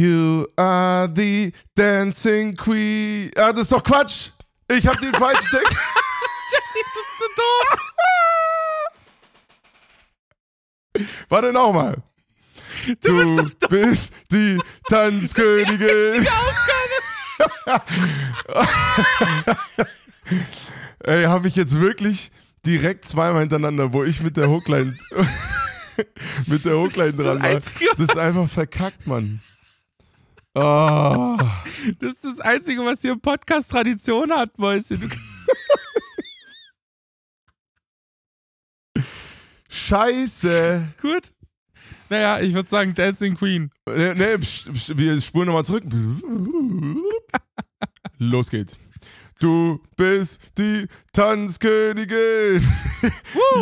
You are the dancing queen. Ah, das ist doch Quatsch. Ich hab den falschen Text. Jenny, bist du doof? Warte nochmal. Du, bist die Tanzkönigin. Ey, habe ich jetzt wirklich direkt zweimal hintereinander, wo ich mit der Hookline mit der Hookline das dran war. Das ist einfach verkackt, Mann. Oh, Das ist das Einzige, was hier im Podcast Tradition hat, Mäuschen. Scheiße. Gut. Naja, ich würde sagen Dancing Queen. Ne, ne, psch, psch, wir spulen nochmal zurück. Los geht's. Du bist die Tanzkönigin,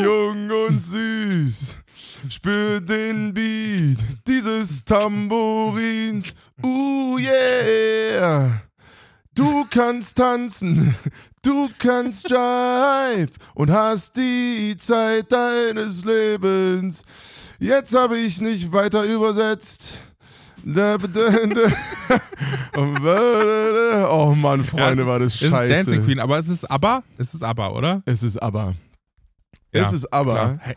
jung und süß. Spür den Beat dieses Tambourins. Uh yeah. Du kannst tanzen, du kannst Jive und hast die Zeit deines Lebens. Jetzt habe ich nicht weiter übersetzt. Oh Mann, Freunde, Ja, war das ist- Es ist Dancing scheiße. Queen, aber es ist ABBA. Es ist ABBA, oder? Es ist aber. Ja, Es ist aber.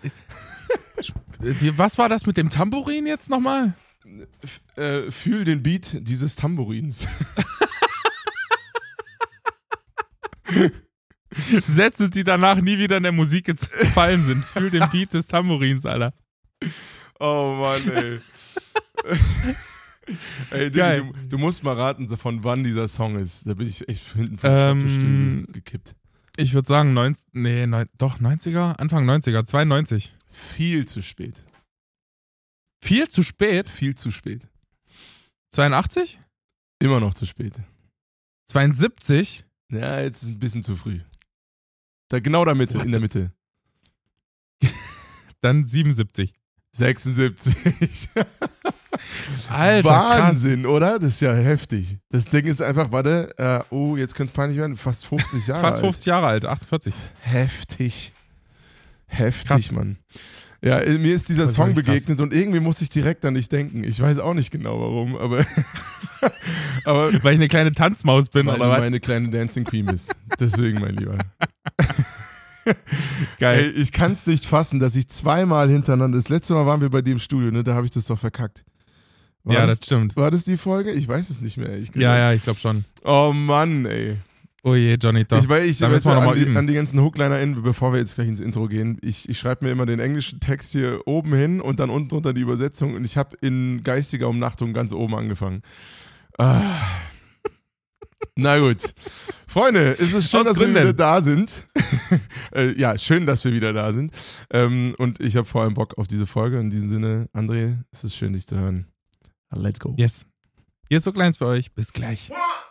Was war das mit dem Tambourin jetzt nochmal? Äh, fühl den Beat dieses Tambourins. Sätze, die danach nie wieder in der Musik gefallen sind. Fühl den Beat des Tambourins, Alter. Oh Mann, ey. ey, Digga, du, du musst mal raten, von wann dieser Song ist. Da bin ich echt hinten vom Ähm, gekippt. Ich würde sagen, 90, nee, neun, doch, 90er, Anfang 90er, 92. Viel zu spät. Viel zu spät. Viel zu spät. 82? Immer noch zu spät. 72? Ja, jetzt ist ein bisschen zu früh. Da genau da Mitte, What in der Mitte. Dann 77. 76. Alter, Wahnsinn, oder? Das ist ja heftig. Das Ding ist einfach, warte, äh, oh, jetzt könnte es peinlich werden, fast 50 Jahre krass. Fast alt. 50 Jahre alt, 48. Heftig. Heftig, Krass. Mann. Ja, äh, mir ist dieser ist Song wirklich krass. begegnet und irgendwie muss ich direkt an dich denken. Ich weiß auch nicht genau warum, aber, aber Weil ich eine kleine Tanzmaus bin, weil oder was? meine kleine Dancing Queen bist. Deswegen, mein Lieber. Ey, Geil. ich kann es nicht fassen, dass ich zweimal hintereinander, das letzte Mal waren wir bei dir im Studio, ne? Da habe ich das doch verkackt. War ja, das, das stimmt. war das die Folge? Ich weiß es nicht mehr. ehrlich Ja, ja, ich glaube schon. Oh Mann, ey. Oh je, Johnny, doch. Ich, weil ich müssen wir du, noch mal an, die, an die ganzen Hookliner-Innen, bevor wir jetzt gleich ins Intro gehen, ich, ich schreibe mir immer den englischen Text hier oben hin und dann unten drunter die Übersetzung und ich habe in geistiger Umnachtung ganz oben angefangen. Ah. Na gut. Freunde, ist es schön, Aus dass wir Gründen. wieder da sind. äh, ja, schön, dass wir wieder da sind. Ähm, und ich habe vor allem Bock auf diese Folge. In diesem Sinne, André, es ist schön, dich zu hören. Let's go. Yes. Hier ist so kleins für euch. Bis gleich. Hooklines,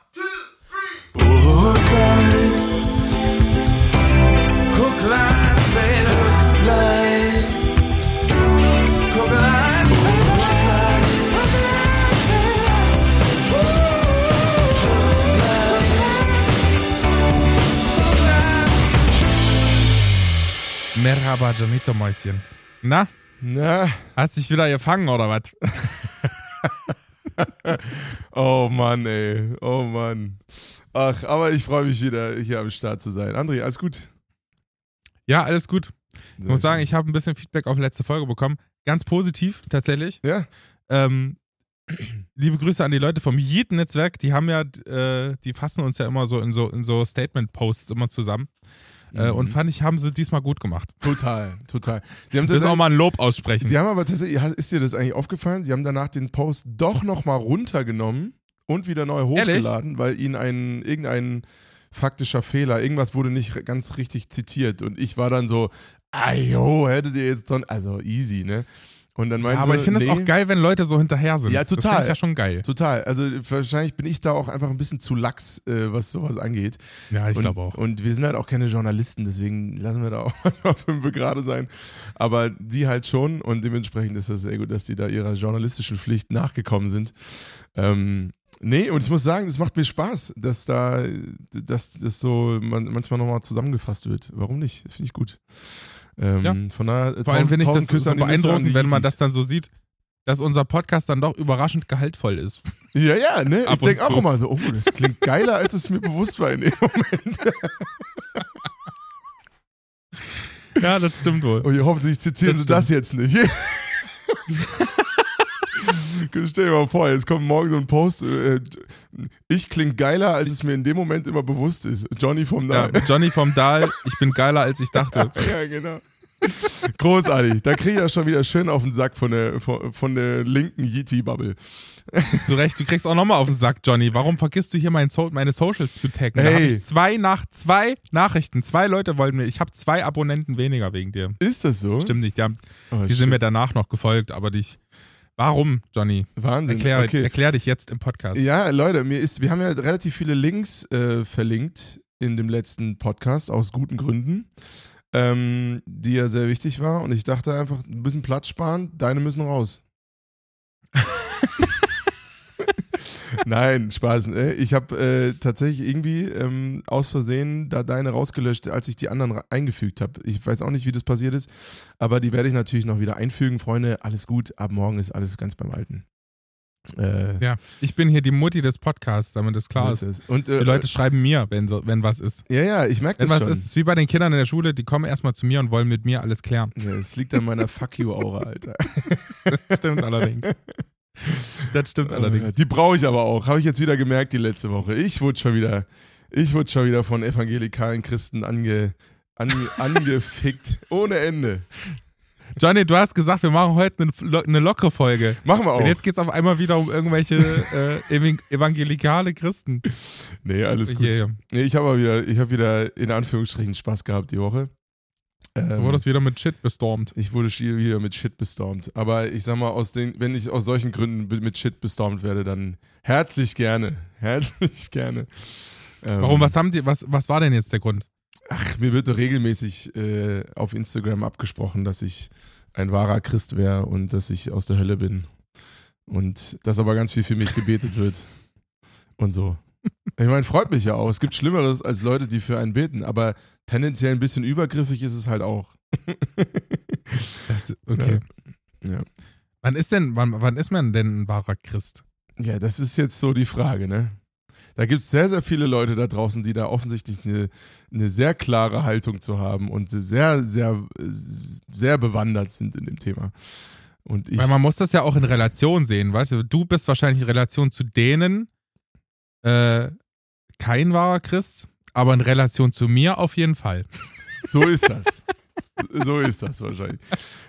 Merhaba, Johnito Mäuschen. Na, Na, hast dich wieder gefangen oder was? Oh Mann, ey. Oh Mann. Ach, aber ich freue mich wieder, hier am Start zu sein. André, alles gut? Ja, alles gut. Ich muss sagen, ich habe ein bisschen Feedback auf die letzte Folge bekommen. Ganz positiv, tatsächlich. Ja? Ähm, liebe Grüße an die Leute vom Yeet-Netzwerk. Die haben ja, äh, die fassen uns ja immer so in so, in so Statement-Posts immer zusammen. Äh, Mhm. und fand ich, haben sie diesmal gut gemacht. Total, total. Sie haben, will auch mal ein Lob aussprechen. Sie haben aber tatsächlich, ist dir das eigentlich aufgefallen? Sie haben danach den Post doch nochmal runtergenommen und wieder neu hochgeladen, weil ihnen ein, irgendein faktischer Fehler, irgendwas wurde nicht ganz richtig zitiert. Und ich war dann so, ah jo, hättet ihr jetzt dann, also easy, ne? Und dann ja, meinten aber sie, ich finde es nee, auch geil, wenn Leute so hinterher sind. Ja, Das total. finde ich ja schon geil. Total. Also wahrscheinlich bin ich da auch einfach ein bisschen zu lax, äh, was sowas angeht. Ja, ich glaube auch. Und wir sind halt auch keine Journalisten, deswegen lassen wir da auch fünf gerade sein. Aber die halt schon und dementsprechend ist das sehr gut, dass die da ihrer journalistischen Pflicht nachgekommen sind. Ähm, nee, und ich muss sagen, es macht mir Spaß, dass da, dass das so man, manchmal nochmal zusammengefasst wird. Warum nicht? Finde ich gut. Ähm, Ja. Von daher, Vor allem finde ich das Küsse so und beeindruckend, wenn man das dann so sieht, dass unser Podcast dann doch überraschend gehaltvoll ist. Ja, ja, ne? Ich denke und auch immer so, oh, das klingt geiler, als es mir bewusst war in dem Moment. Ja, das stimmt wohl. Oh, hoffentlich zitieren Das sie das jetzt nicht. Stell dir mal vor, jetzt kommt morgen so ein Post. Äh, ich klinge geiler, als es mir in dem Moment immer bewusst ist. Johnny vom Ja, Dahl. Johnny vom Dahl, ich bin geiler als ich dachte. Ja, genau. Großartig. Da kriege ich ja schon wieder schön auf den Sack von der, von, von der linken Yeti-Bubble. Zu Recht, du kriegst auch nochmal auf den Sack, Johnny. Warum vergisst du hier mein so meine Socials zu taggen? Da Hey. habe ich zwei nach zwei Nachrichten. Zwei Leute wollten mir. Ich habe zwei Abonnenten weniger wegen dir. Ist das so? Stimmt nicht. Die, haben, Oh, die sind mir danach noch gefolgt, aber dich. Warum, Johnny? Wahnsinn. Erklär, okay. erklär dich jetzt im Podcast. Ja, Leute, mir ist, wir haben ja relativ viele Links äh, verlinkt in dem letzten Podcast, aus guten Gründen, ähm, die ja sehr wichtig war. Und ich dachte einfach, ein bisschen Platz sparen, deine müssen raus. Nein, Spaß. Äh, ich habe äh, tatsächlich irgendwie ähm, aus Versehen da deine rausgelöscht, als ich die anderen eingefügt habe. Ich weiß auch nicht, wie das passiert ist, aber die werde ich natürlich noch wieder einfügen. Freunde, alles gut. Ab morgen ist alles ganz beim Alten. Äh, Ja, ich bin hier die Mutti des Podcasts, damit es klar so ist. ist. Und, äh, Die Leute schreiben mir, wenn, so, wenn was ist. Ja, ja, ich merke Wenn das was schon. ist, ist wie bei den Kindern in der Schule, die kommen erstmal zu mir und wollen mit mir alles klären. Ja, es liegt an meiner Fuck you-Aura, Alter. Stimmt allerdings. Das stimmt Äh, allerdings. Die brauche ich aber auch. Habe ich jetzt wieder gemerkt die letzte Woche. Ich wurde schon wieder, ich wurde schon wieder von evangelikalen Christen ange, ange, angefickt. Ohne Ende. Johnny, du hast gesagt, wir machen heute eine, lo- eine lockere Folge. Machen wir auch. Und jetzt geht es auf einmal wieder um irgendwelche äh, evan- evangelikale Christen. nee, alles gut. Hier, hier. Nee, ich habe aber wieder, ich habe wieder in Anführungsstrichen Spaß gehabt die Woche. Du Ähm, wurdest wieder mit Shit bestormt. ich wurde wieder mit Shit bestormt. Aber ich sag mal, aus den, wenn ich aus solchen Gründen mit Shit bestormt werde, dann herzlich gerne. Herzlich gerne. Ähm, Warum? Was haben die, was, was war denn jetzt der Grund? Ach, mir wird doch regelmäßig äh, auf Instagram abgesprochen, dass ich ein wahrer Christ wäre und dass ich aus der Hölle bin. Und dass aber ganz viel für mich gebetet wird. Und so. Ich meine, freut mich ja auch. Es gibt Schlimmeres als Leute, die für einen beten, aber tendenziell ein bisschen übergriffig ist es halt auch. Das, okay. Ja. Wann ist denn, wann, wann ist man denn ein wahrer Christ? Ja, das ist jetzt so die Frage, ne? Da gibt es sehr, sehr viele Leute da draußen, die da offensichtlich eine, eine sehr klare Haltung zu haben und sehr, sehr, sehr bewandert sind in dem Thema. Und ich, Weil man muss das ja auch in Relation sehen, weißt du? Du bist wahrscheinlich in Relation zu denen äh, kein wahrer Christ, aber in Relation zu mir auf jeden Fall. so ist das. so ist das wahrscheinlich.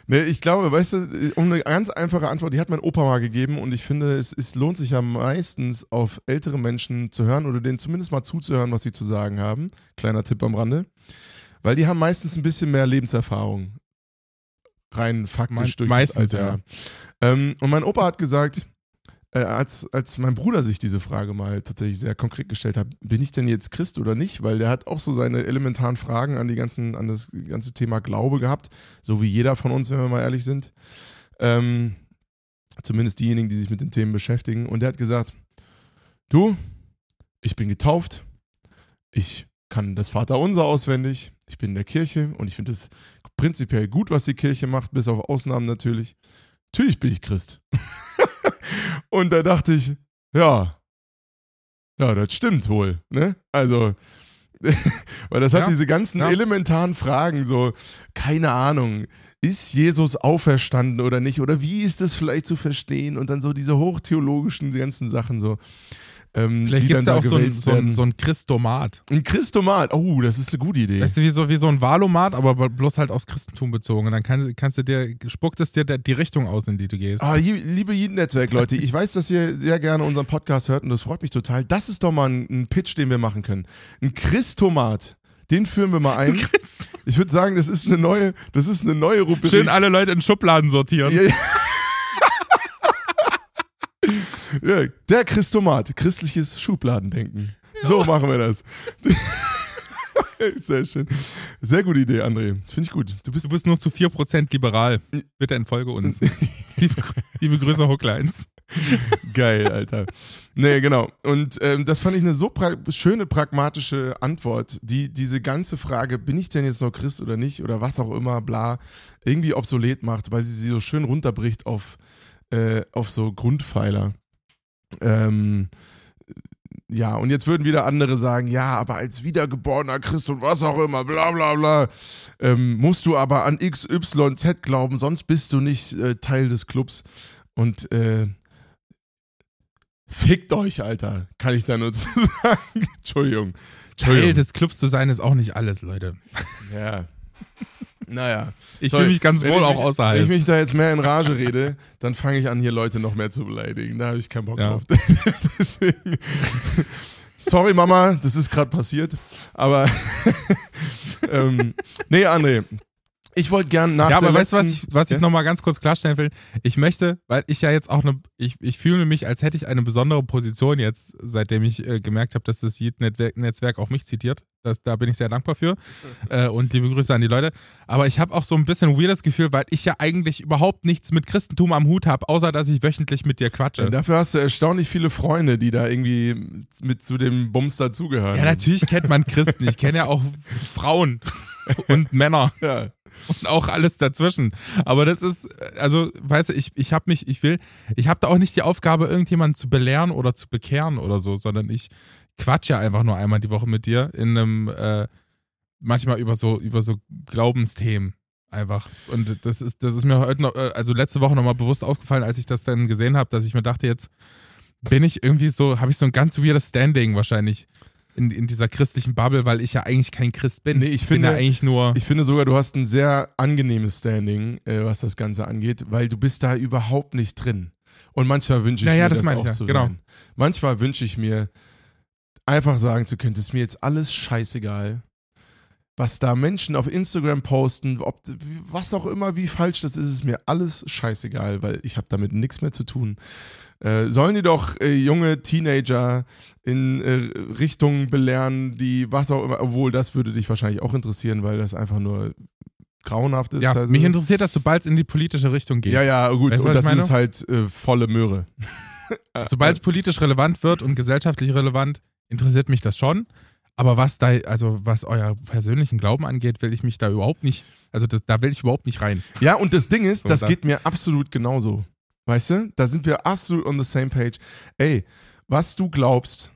Ne, ich glaube, weißt du, um eine ganz einfache Antwort, die hat mein Opa mal gegeben und ich finde, es, es lohnt sich ja meistens auf ältere Menschen zu hören oder denen zumindest mal zuzuhören, was sie zu sagen haben. Kleiner Tipp am Rande. Weil die haben meistens ein bisschen mehr Lebenserfahrung. Rein faktisch Me- durch meistens, das Alter. Ähm, und mein Opa hat gesagt, äh, als, als mein Bruder sich diese Frage mal tatsächlich sehr konkret gestellt hat, bin ich denn jetzt Christ oder nicht? Weil der hat auch so seine elementaren Fragen an die ganzen, an das ganze Thema Glaube gehabt, so wie jeder von uns, wenn wir mal ehrlich sind. Ähm, zumindest diejenigen, die sich mit den Themen beschäftigen. Und der hat gesagt, du, ich bin getauft, ich kann das Vaterunser auswendig, ich bin in der Kirche und ich finde es prinzipiell gut, was die Kirche macht, bis auf Ausnahmen natürlich. Natürlich bin ich Christ. und da dachte ich, ja, ja, das stimmt wohl, ne? Also, weil das hat Ja, diese ganzen ja. elementaren Fragen, so, keine Ahnung, ist Jesus auferstanden oder nicht? Oder wie ist das vielleicht zu verstehen? Und dann so diese hochtheologischen ganzen Sachen so. Ähm, Vielleicht gibt es ja dann auch da so ein, so, ein, so ein Christomat. ein Christomat. Oh, das ist eine gute Idee. Weißt du, wie so, wie so ein Valomat, aber bloß halt aus Christentum bezogen. Und dann kann, kannst du dir, spuckt es dir die Richtung aus, in die du gehst. Ah, lie- liebe Jeden-Netzwerk-Leute, ich weiß, dass ihr sehr gerne unseren Podcast hört und das freut mich total. Das ist doch mal ein, ein Pitch, den wir machen können. Ein Christomat. Den führen wir mal ein. Ich würde sagen, das ist eine neue, das ist eine neue Rubrik. Schön alle Leute in Schubladen sortieren. Ja, ja. ja, der Christomat, christliches Schubladendenken. So machen wir das. Sehr schön. Sehr gute Idee, André. Finde ich gut. Du bist Du bist nur zu 4% liberal. Bitte entfolge uns. liebe, liebe Grüße, Hooklines. Geil, Alter. Nee, genau. Und ähm, das fand ich eine so pra schöne, pragmatische Antwort, die diese ganze Frage, bin ich denn jetzt noch Christ oder nicht oder was auch immer, bla, irgendwie obsolet macht, weil sie sie so schön runterbricht auf, äh, auf so Grundpfeiler. Ähm, ja, und jetzt würden wieder andere sagen, ja, aber als wiedergeborener Christ und was auch immer, bla bla bla, ähm, musst du aber an XYZ glauben, sonst bist du nicht äh, Teil des Clubs. Und äh, fickt euch, Alter, kann ich da nur zu sagen. Entschuldigung. Teil Entschuldigung. des Clubs zu sein ist auch nicht alles, Leute. Ja. Naja. Ich fühle mich ganz wenn wohl ich auch mich- Wenn außerhalb. ich mich da jetzt mehr in Rage rede, dann fange ich an, hier Leute noch mehr zu beleidigen. Da habe ich keinen Bock Ja. drauf. Deswegen. Sorry, Mama, das ist gerade passiert. Aber ähm, nee, André. Ich wollte gern nach ja, aber weißt du, was ich, was ich Ja? nochmal ganz kurz klarstellen will? Ich möchte, weil ich ja jetzt auch eine, ich, ich fühle mich, als hätte ich eine besondere Position jetzt, seitdem ich äh, gemerkt habe, dass das Yeet-Netzwerk auch mich zitiert. Das, da bin ich sehr dankbar für. äh, und liebe Grüße an die Leute. Aber ich habe auch so ein bisschen ein weirdes Gefühl, weil ich ja eigentlich überhaupt nichts mit Christentum am Hut habe, außer dass ich wöchentlich mit dir quatsche. Ja, dafür hast du erstaunlich viele Freunde, die da irgendwie mit zu dem Bums dazugehören. Ja, natürlich kennt man Christen. Ich kenne ja auch Frauen und Männer. Ja. Und auch alles dazwischen. Aber das ist, also, weißt du, ich, ich habe mich, ich will, ich habe da auch nicht die Aufgabe, irgendjemanden zu belehren oder zu bekehren oder so, sondern ich quatsch ja einfach nur einmal die Woche mit dir in einem, äh, manchmal über so, über so Glaubensthemen. Einfach. Und das ist, das ist mir heute noch, äh, also letzte Woche nochmal bewusst aufgefallen, als ich das dann gesehen habe, dass ich mir dachte, jetzt bin ich irgendwie so, habe ich so ein ganz weirdes Standing wahrscheinlich in, in dieser christlichen Bubble, weil ich ja eigentlich kein Christ bin. Nee, ich bin ja finde- eigentlich nur. Ich finde sogar, du hast ein sehr angenehmes Standing, äh, was das Ganze angeht, weil du bist da überhaupt nicht drin. Und manchmal wünsche ich Ja, ja, mir das das, meine ich auch ja, zu genau. sein. Manchmal wünsche ich mir, einfach sagen zu können, das ist mir jetzt alles scheißegal. Was da Menschen auf Instagram posten, ob was auch immer, wie falsch das ist, ist mir alles scheißegal, weil ich habe damit nichts mehr zu tun. Äh, sollen die doch äh, junge Teenager in äh, Richtungen belehren, die was auch immer, obwohl das würde dich wahrscheinlich auch interessieren, weil das einfach nur grauenhaft ist. Ja, Also- mich interessiert das, sobald es in die politische Richtung geht. ja, ja, gut, Weißt du, und das ist halt äh, volle Möhre. Sobald es politisch relevant wird und gesellschaftlich relevant, interessiert mich das schon. Aber was da, also was euer persönlichen Glauben angeht, will ich mich da überhaupt nicht, also das, da will ich überhaupt nicht rein. Ja, und das Ding ist, So, das da- geht mir absolut genauso. Weißt du? Da sind wir absolut on the same page. Ey, was du glaubst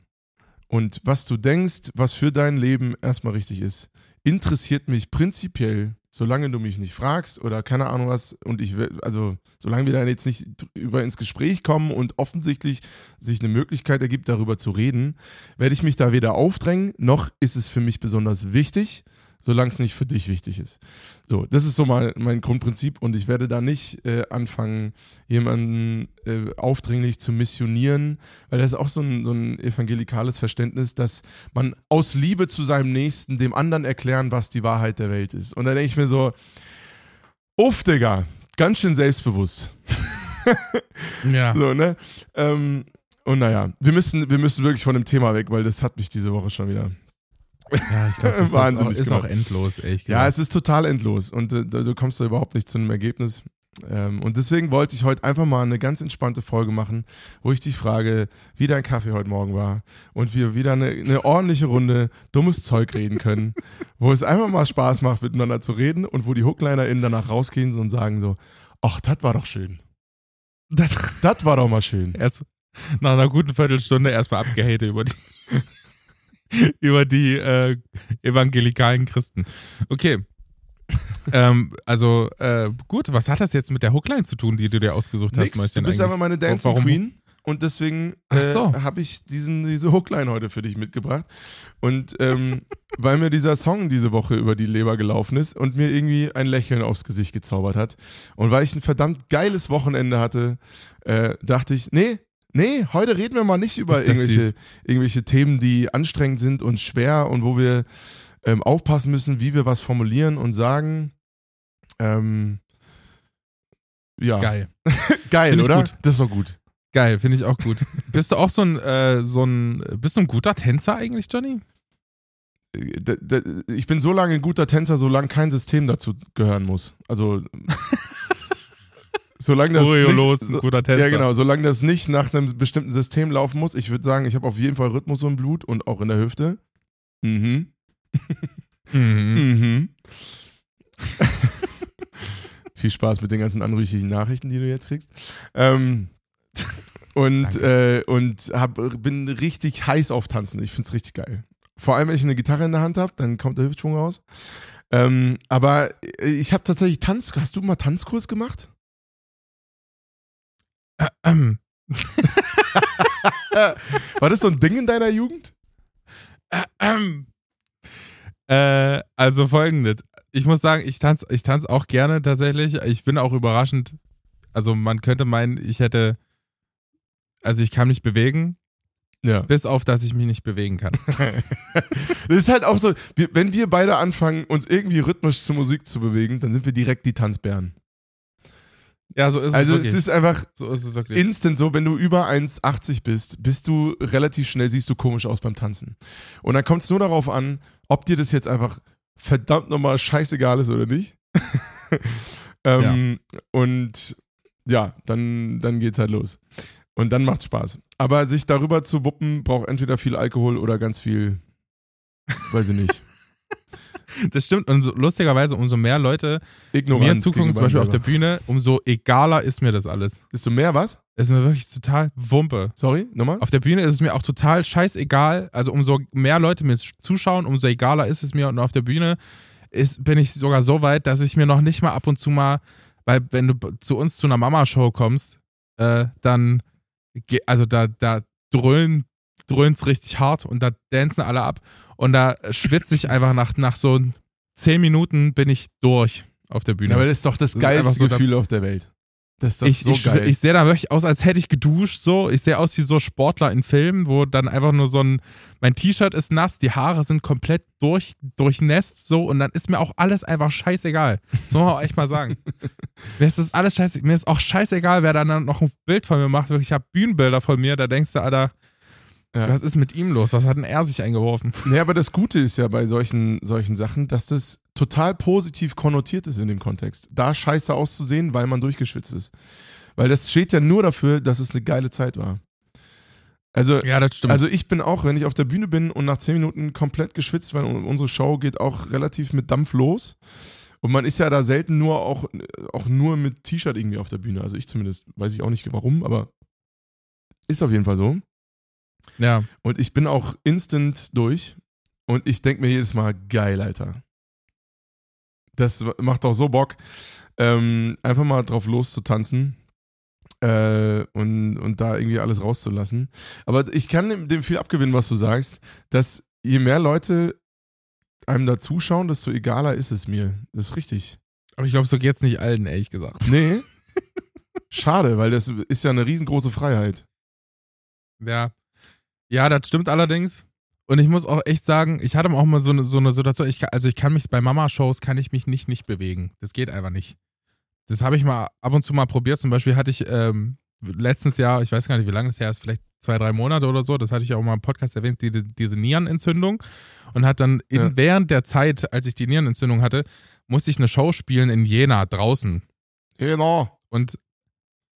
und was du denkst, was für dein Leben erstmal richtig ist, interessiert mich prinzipiell, solange du mich nicht fragst oder keine Ahnung was und ich will, also solange wir da jetzt nicht über ins Gespräch kommen und offensichtlich sich eine Möglichkeit ergibt, darüber zu reden, werde ich mich da weder aufdrängen, noch ist es für mich besonders wichtig, solange es nicht für dich wichtig ist. So, das ist so mal mein Grundprinzip und ich werde da nicht äh, anfangen, jemanden äh, aufdringlich zu missionieren, weil das ist auch so ein, so ein evangelikales Verständnis, dass man aus Liebe zu seinem Nächsten dem anderen erklären, was die Wahrheit der Welt ist. Und da denke ich mir so, uff, Digga, ganz schön selbstbewusst. Ja. So, ne? Ähm, und naja, wir müssen, wir müssen wirklich von dem Thema weg, weil das hat mich diese Woche schon wieder. Ja, ich glaube, das Wahnsinnig ist, auch, ist gemacht. auch endlos, echt. Ja, es ist total endlos und äh, du kommst da überhaupt nicht zu einem Ergebnis. Ähm, und deswegen wollte ich heute einfach mal eine ganz entspannte Folge machen, wo ich dich frage, wie dein Kaffee heute Morgen war und wir wieder eine, eine ordentliche Runde dummes Zeug reden können, wo es einfach mal Spaß macht, miteinander zu reden und wo die HooklinerInnen danach rausgehen und sagen so, ach, das war doch schön. das, Das war doch mal schön. erst nach einer guten Viertelstunde erstmal abgehate über die, über die äh, evangelikalen Christen. Okay. ähm, also, äh, gut, was hat das jetzt mit der Hookline zu tun, die du dir ausgesucht hast, Nix, du bist eigentlich? einfach meine Dancing Warum? Queen und deswegen äh, so. habe ich diesen, diese Hookline heute für dich mitgebracht. Und ähm, weil mir dieser Song diese Woche über die Leber gelaufen ist und mir irgendwie ein Lächeln aufs Gesicht gezaubert hat und weil ich ein verdammt geiles Wochenende hatte, äh, dachte ich, nee, nee, heute reden wir mal nicht über irgendwelche, süß. irgendwelche Themen, die anstrengend sind und schwer und wo wir ähm, aufpassen müssen, wie wir was formulieren und sagen. Ähm, ja, geil, Geil. Oder? gut. Das ist doch gut. Geil, finde ich auch gut. bist du auch so ein, äh, so ein, bist du ein guter Tänzer eigentlich, Johnny? D- Ich bin so lange ein guter Tänzer, solange kein System dazu gehören muss. Also solange das Choreolos, nicht, ein guter Tänzer. ja genau, solange das nicht nach einem bestimmten System laufen muss. Ich würde sagen, ich habe auf jeden Fall Rhythmus im Blut und auch in der Hüfte. Mhm. Mhm. Mhm. Viel Spaß mit den ganzen anrüchigen Nachrichten, die du jetzt kriegst. Ähm, Und, äh, und hab, bin richtig heiß auf Tanzen. Ich finde es richtig geil. Vor allem, wenn ich eine Gitarre in der Hand habe, dann kommt der Hüftschwung raus. Ähm, aber ich habe tatsächlich Tanz. Hast du mal Tanzkurs gemacht? Äh, ähm. War das so ein Ding in deiner Jugend? Äh, ähm. Äh, also folgendes. Ich muss sagen, ich tanze ich tanz auch gerne tatsächlich. Ich bin auch überraschend. Also man könnte meinen, ich hätte. Also ich kann mich bewegen. Ja. Bis auf, dass ich mich nicht bewegen kann. das ist halt auch so, wenn wir beide anfangen, uns irgendwie rhythmisch zur Musik zu bewegen, dann sind wir direkt die Tanzbären. Ja, so ist also es. Also es ist einfach so ist es wirklich. instant so, wenn du über 1,80 bist, bist du relativ schnell, siehst du komisch aus beim Tanzen. Und dann kommt es nur darauf an, ob dir das jetzt einfach verdammt nochmal scheißegal ist oder nicht. ähm, ja. Und ja, dann, dann geht's halt los. Und dann macht's Spaß. Aber sich darüber zu wuppen, braucht entweder viel Alkohol oder ganz viel, weiß ich nicht. Das stimmt. Und so, lustigerweise, umso mehr Leute Ignoranz mir zugucken, zum Beispiel auf der Bühne, umso egaler ist mir das alles. Ist du mehr was? Ist mir wirklich total Wumpe. Sorry, nochmal? Auf der Bühne ist es mir auch total scheißegal. Also umso mehr Leute mir zuschauen, umso egaler ist es mir. Und auf der Bühne ist, bin ich sogar so weit, dass ich mir noch nicht mal ab und zu mal, weil wenn du zu uns zu einer Mama-Show kommst, äh, dann, also da, da dröhnen dröhnt's richtig hart und da dancen alle ab und da schwitze ich einfach nach, nach so zehn Minuten bin ich durch auf der Bühne. Ja, aber das ist doch das, das geilste so Gefühl auf der Welt. Das ist doch ich, so ich, geil. Ich sehe da wirklich aus, als hätte ich geduscht, so. Ich sehe aus wie so Sportler in Filmen, wo dann einfach nur so ein, mein T-Shirt ist nass, die Haare sind komplett durch, durchnässt, so, und dann ist mir auch alles einfach scheißegal. So muss man auch echt mal sagen. mir ist das alles scheißegal. Mir ist auch scheißegal, wer dann noch ein Bild von mir macht. Wirklich, ich habe Bühnenbilder von mir, da denkst du, Alter, ja. Was ist mit ihm los? Was hat denn er sich eingeworfen? Nee, aber das Gute ist ja bei solchen, solchen Sachen, dass das total positiv konnotiert ist in dem Kontext. Da scheiße auszusehen, weil man durchgeschwitzt ist. Weil das steht ja nur dafür, dass es eine geile Zeit war. Also, ja, das stimmt. also ich bin auch, wenn ich auf der Bühne bin und nach zehn Minuten komplett geschwitzt, weil unsere Show geht auch relativ mit Dampf los. Und man ist ja da selten nur auch, auch nur mit T-Shirt irgendwie auf der Bühne. Also ich zumindest, weiß ich auch nicht warum, aber ist auf jeden Fall so. Ja. Und ich bin auch instant durch und ich denke mir jedes Mal, geil, Alter. Das macht doch so Bock, ähm, einfach mal drauf loszutanzen äh, und, und da irgendwie alles rauszulassen. Aber ich kann dem viel abgewinnen, was du sagst, dass je mehr Leute einem da zuschauen, desto egaler ist es mir. Das ist richtig. Aber ich glaube, so geht es nicht allen, ehrlich gesagt. Nee. Schade, weil das ist ja eine riesengroße Freiheit. Ja. Ja, das stimmt allerdings. Und ich muss auch echt sagen, ich hatte auch mal so eine, so eine Situation, ich, also ich kann mich bei Mama-Shows kann ich mich nicht nicht bewegen. Das geht einfach nicht. Das habe ich mal ab und zu mal probiert. Zum Beispiel hatte ich ähm, letztens Jahr, ich weiß gar nicht, wie lange das her ist, vielleicht zwei, drei Monate oder so, das hatte ich auch mal im Podcast erwähnt, die, diese Nierenentzündung. Und hat dann in, ja. während der Zeit, als ich die Nierenentzündung hatte, musste ich eine Show spielen in Jena draußen. Jena. Und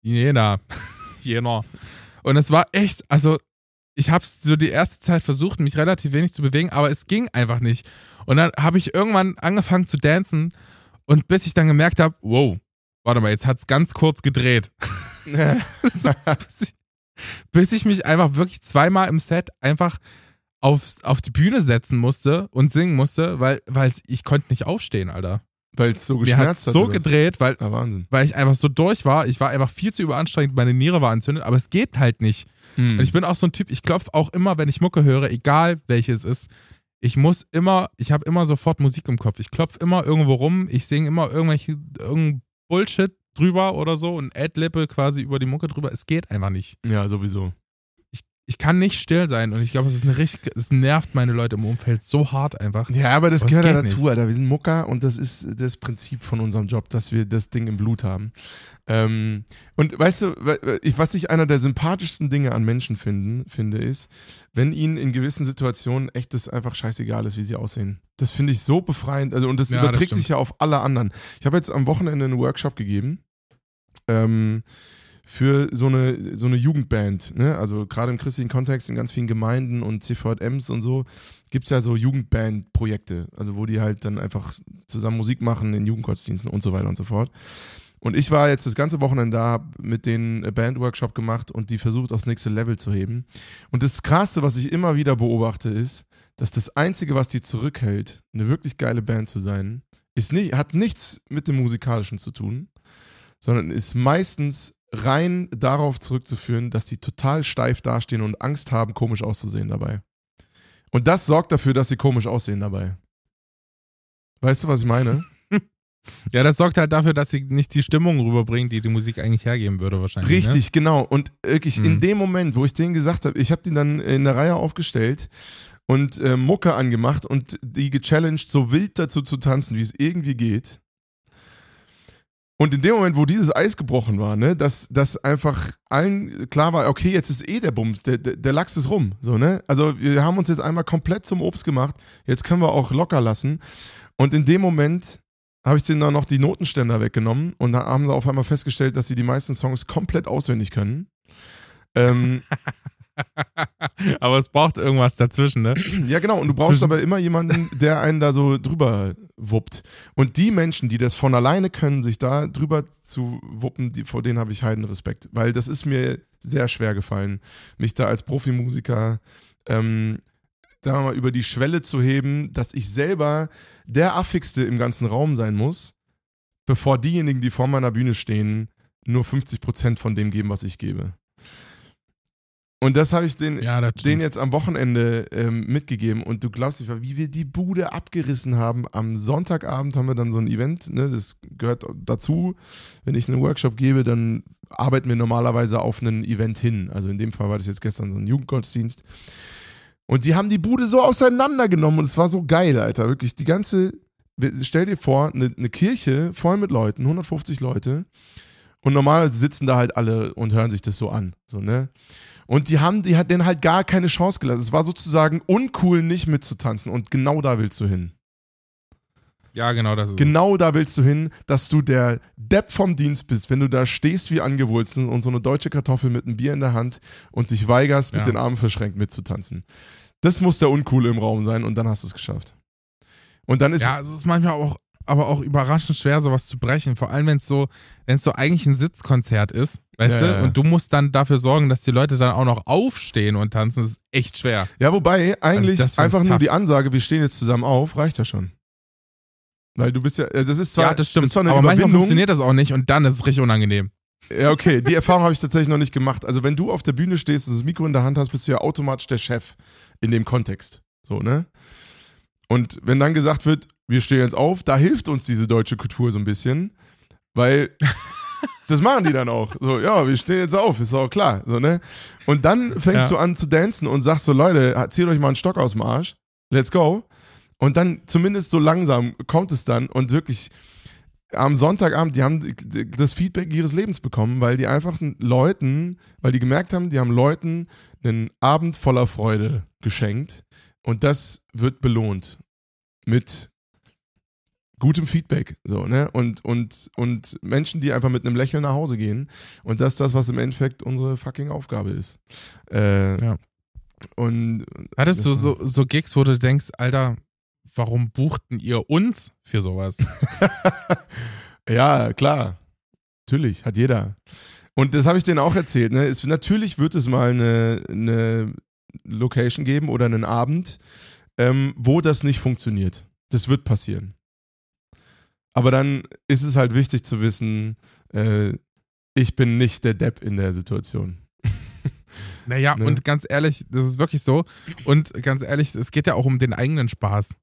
Jena. Jena. Und es war echt, also ich habe so die erste Zeit versucht, mich relativ wenig zu bewegen, aber es ging einfach nicht. Und dann habe ich irgendwann angefangen zu dancen und bis ich dann gemerkt habe, wow, warte mal, jetzt hat es ganz kurz gedreht. so, bis, ich, bis, ich, mich einfach wirklich zweimal im Set einfach auf, auf die Bühne setzen musste und singen musste, weil, weil ich konnte nicht aufstehen, Alter. Weil es so geschmerzt hat. so gedreht, weil, ja, weil ich einfach so durch war. Ich war einfach viel zu überanstrengend, meine Niere war entzündet, aber es geht halt nicht. Hm. Und ich bin auch so ein Typ, ich klopfe auch immer, wenn ich Mucke höre, egal welches es ist. Ich muss immer, ich habe immer sofort Musik im Kopf. Ich klopfe immer irgendwo rum, ich singe immer irgendwelche, irgendein Bullshit drüber oder so und Ad-Lippe quasi über die Mucke drüber. Es geht einfach nicht. Ja, sowieso ich kann nicht still sein und ich glaube, es ist eine richtig, es nervt meine Leute im Umfeld so hart einfach. Ja, aber das aber gehört ja dazu, nicht. Alter. Wir sind Mucker und das ist das Prinzip von unserem Job, dass wir das Ding im Blut haben. Ähm, und weißt du, was ich einer der sympathischsten Dinge an Menschen finden, finde, ist, wenn ihnen in gewissen Situationen echt das einfach scheißegal ist, wie sie aussehen. Das finde ich so befreiend. Also, und das ja, überträgt das sich ja auf alle anderen. Ich habe jetzt am Wochenende einen Workshop gegeben. Ähm, für so eine, so eine Jugendband. Ne? Also gerade im christlichen Kontext in ganz vielen Gemeinden und CVMs und so gibt es ja so Jugendband-Projekte, also wo die halt dann einfach zusammen Musik machen in Jugendgottesdiensten und so weiter und so fort. Und ich war jetzt das ganze Wochenende da, hab mit den Bandworkshop gemacht und die versucht aufs nächste Level zu heben. Und das Krasse, was ich immer wieder beobachte, ist, dass das Einzige, was die zurückhält, eine wirklich geile Band zu sein, ist nicht, hat nichts mit dem Musikalischen zu tun, sondern ist meistens rein darauf zurückzuführen, dass die total steif dastehen und Angst haben, komisch auszusehen dabei. Und das sorgt dafür, dass sie komisch aussehen dabei. Weißt du, was ich meine? Ja, das sorgt halt dafür, dass sie nicht die Stimmung rüberbringen, die die Musik eigentlich hergeben würde, wahrscheinlich. Richtig, Ne? genau. Und wirklich in Mhm. dem Moment, wo ich denen gesagt habe, ich habe die dann in der Reihe aufgestellt und äh, Mucke angemacht und die gechallenged, so wild dazu zu tanzen, wie es irgendwie geht. Und in dem Moment, wo dieses Eis gebrochen war, ne, dass, dass einfach allen klar war, okay, jetzt ist eh der Bums, der, der, der Lachs ist rum, so, ne? Also wir haben uns jetzt einmal komplett zum Obst gemacht, jetzt können wir auch locker lassen. Und in dem Moment habe ich denen dann noch die Notenständer weggenommen und da haben sie auf einmal festgestellt, dass sie die meisten Songs komplett auswendig können. Ähm, Aber es braucht irgendwas dazwischen, ne? ja, genau. Und du brauchst Zwischen- aber immer jemanden, der einen da so drüber wuppt. Und die Menschen, die das von alleine können, sich da drüber zu wuppen, die, vor denen habe ich heiden Respekt. Weil das ist mir sehr schwer gefallen, mich da als Profimusiker ähm, da mal über die Schwelle zu heben, dass ich selber der Affigste im ganzen Raum sein muss, bevor diejenigen, die vor meiner Bühne stehen, nur 50% von dem geben, was ich gebe. Und das habe ich den, Ja, den jetzt am Wochenende ähm, mitgegeben und du glaubst nicht, wie wir die Bude abgerissen haben. Am Sonntagabend haben wir dann so ein Event, ne, das gehört dazu. Wenn ich einen Workshop gebe, dann arbeiten wir normalerweise auf ein Event hin. Also in dem Fall war das jetzt gestern so ein Jugendgottesdienst. Und die haben die Bude so auseinandergenommen und es war so geil, Alter. Wirklich, die ganze, stell dir vor, eine, eine Kirche voll mit Leuten, 150 Leute. Und normalerweise sitzen da halt alle und hören sich das so an. So, ne? Und die haben, die hat denen halt gar keine Chance gelassen. Es war sozusagen uncool, nicht mitzutanzen. Und genau da willst du hin. Ja, genau das ist es. Genau da willst du hin, dass du der Depp vom Dienst bist, wenn du da stehst wie angewurzelt und so eine deutsche Kartoffel mit einem Bier in der Hand und dich weigerst, mit Ja. den Armen verschränkt mitzutanzen. Das muss der Uncoole im Raum sein und dann hast du es geschafft. Und dann ist Ja, es ist manchmal auch, aber auch überraschend schwer, sowas zu brechen. Vor allem, wenn es so, wenn es so eigentlich ein Sitzkonzert ist, weißt Ja, du? ja. Und du musst dann dafür sorgen, dass die Leute dann auch noch aufstehen und tanzen. Das ist echt schwer. Ja, wobei, eigentlich Also das find's einfach nur tough. die Ansage, wir stehen jetzt zusammen auf, reicht ja schon. Weil du bist ja, äh, das ist zwar, ja, das stimmt. ist zwar eine aber manchmal funktioniert das auch nicht und dann ist es richtig unangenehm. Ja, okay, die Erfahrung habe ich tatsächlich noch nicht gemacht. Also, wenn du auf der Bühne stehst und das Mikro in der Hand hast, bist du ja automatisch der Chef in dem Kontext. So, ne? Und wenn dann gesagt wird, wir stehen jetzt auf, da hilft uns diese deutsche Kultur so ein bisschen, weil das machen die dann auch. So, ja, wir stehen jetzt auf, ist auch klar. So, ne? Und dann fängst Ja. du an zu dancen und sagst so, Leute, zieht euch mal einen Stock aus dem Arsch, let's go. Und dann zumindest so langsam kommt es dann und wirklich am Sonntagabend, die haben das Feedback ihres Lebens bekommen, weil die einfach Leuten, weil die gemerkt haben, die haben Leuten einen Abend voller Freude geschenkt und das wird belohnt mit gutem Feedback, so, ne? Und, und, und Menschen, die einfach mit einem Lächeln nach Hause gehen. Und das ist das, was im Endeffekt unsere fucking Aufgabe ist. Äh, Ja. Und Hattest du so, so Gigs, wo du denkst, Alter, warum buchten ihr uns für sowas? Ja, klar. Natürlich, hat jeder. Und das habe ich denen auch erzählt. Ne? Es, natürlich wird es mal eine, eine Location geben oder einen Abend, ähm, wo das nicht funktioniert. Das wird passieren. Aber dann ist es halt wichtig zu wissen, äh, ich bin nicht der Depp in der Situation. Naja, Ne? und ganz ehrlich, das ist wirklich so. Und ganz ehrlich, es geht ja auch um den eigenen Spaß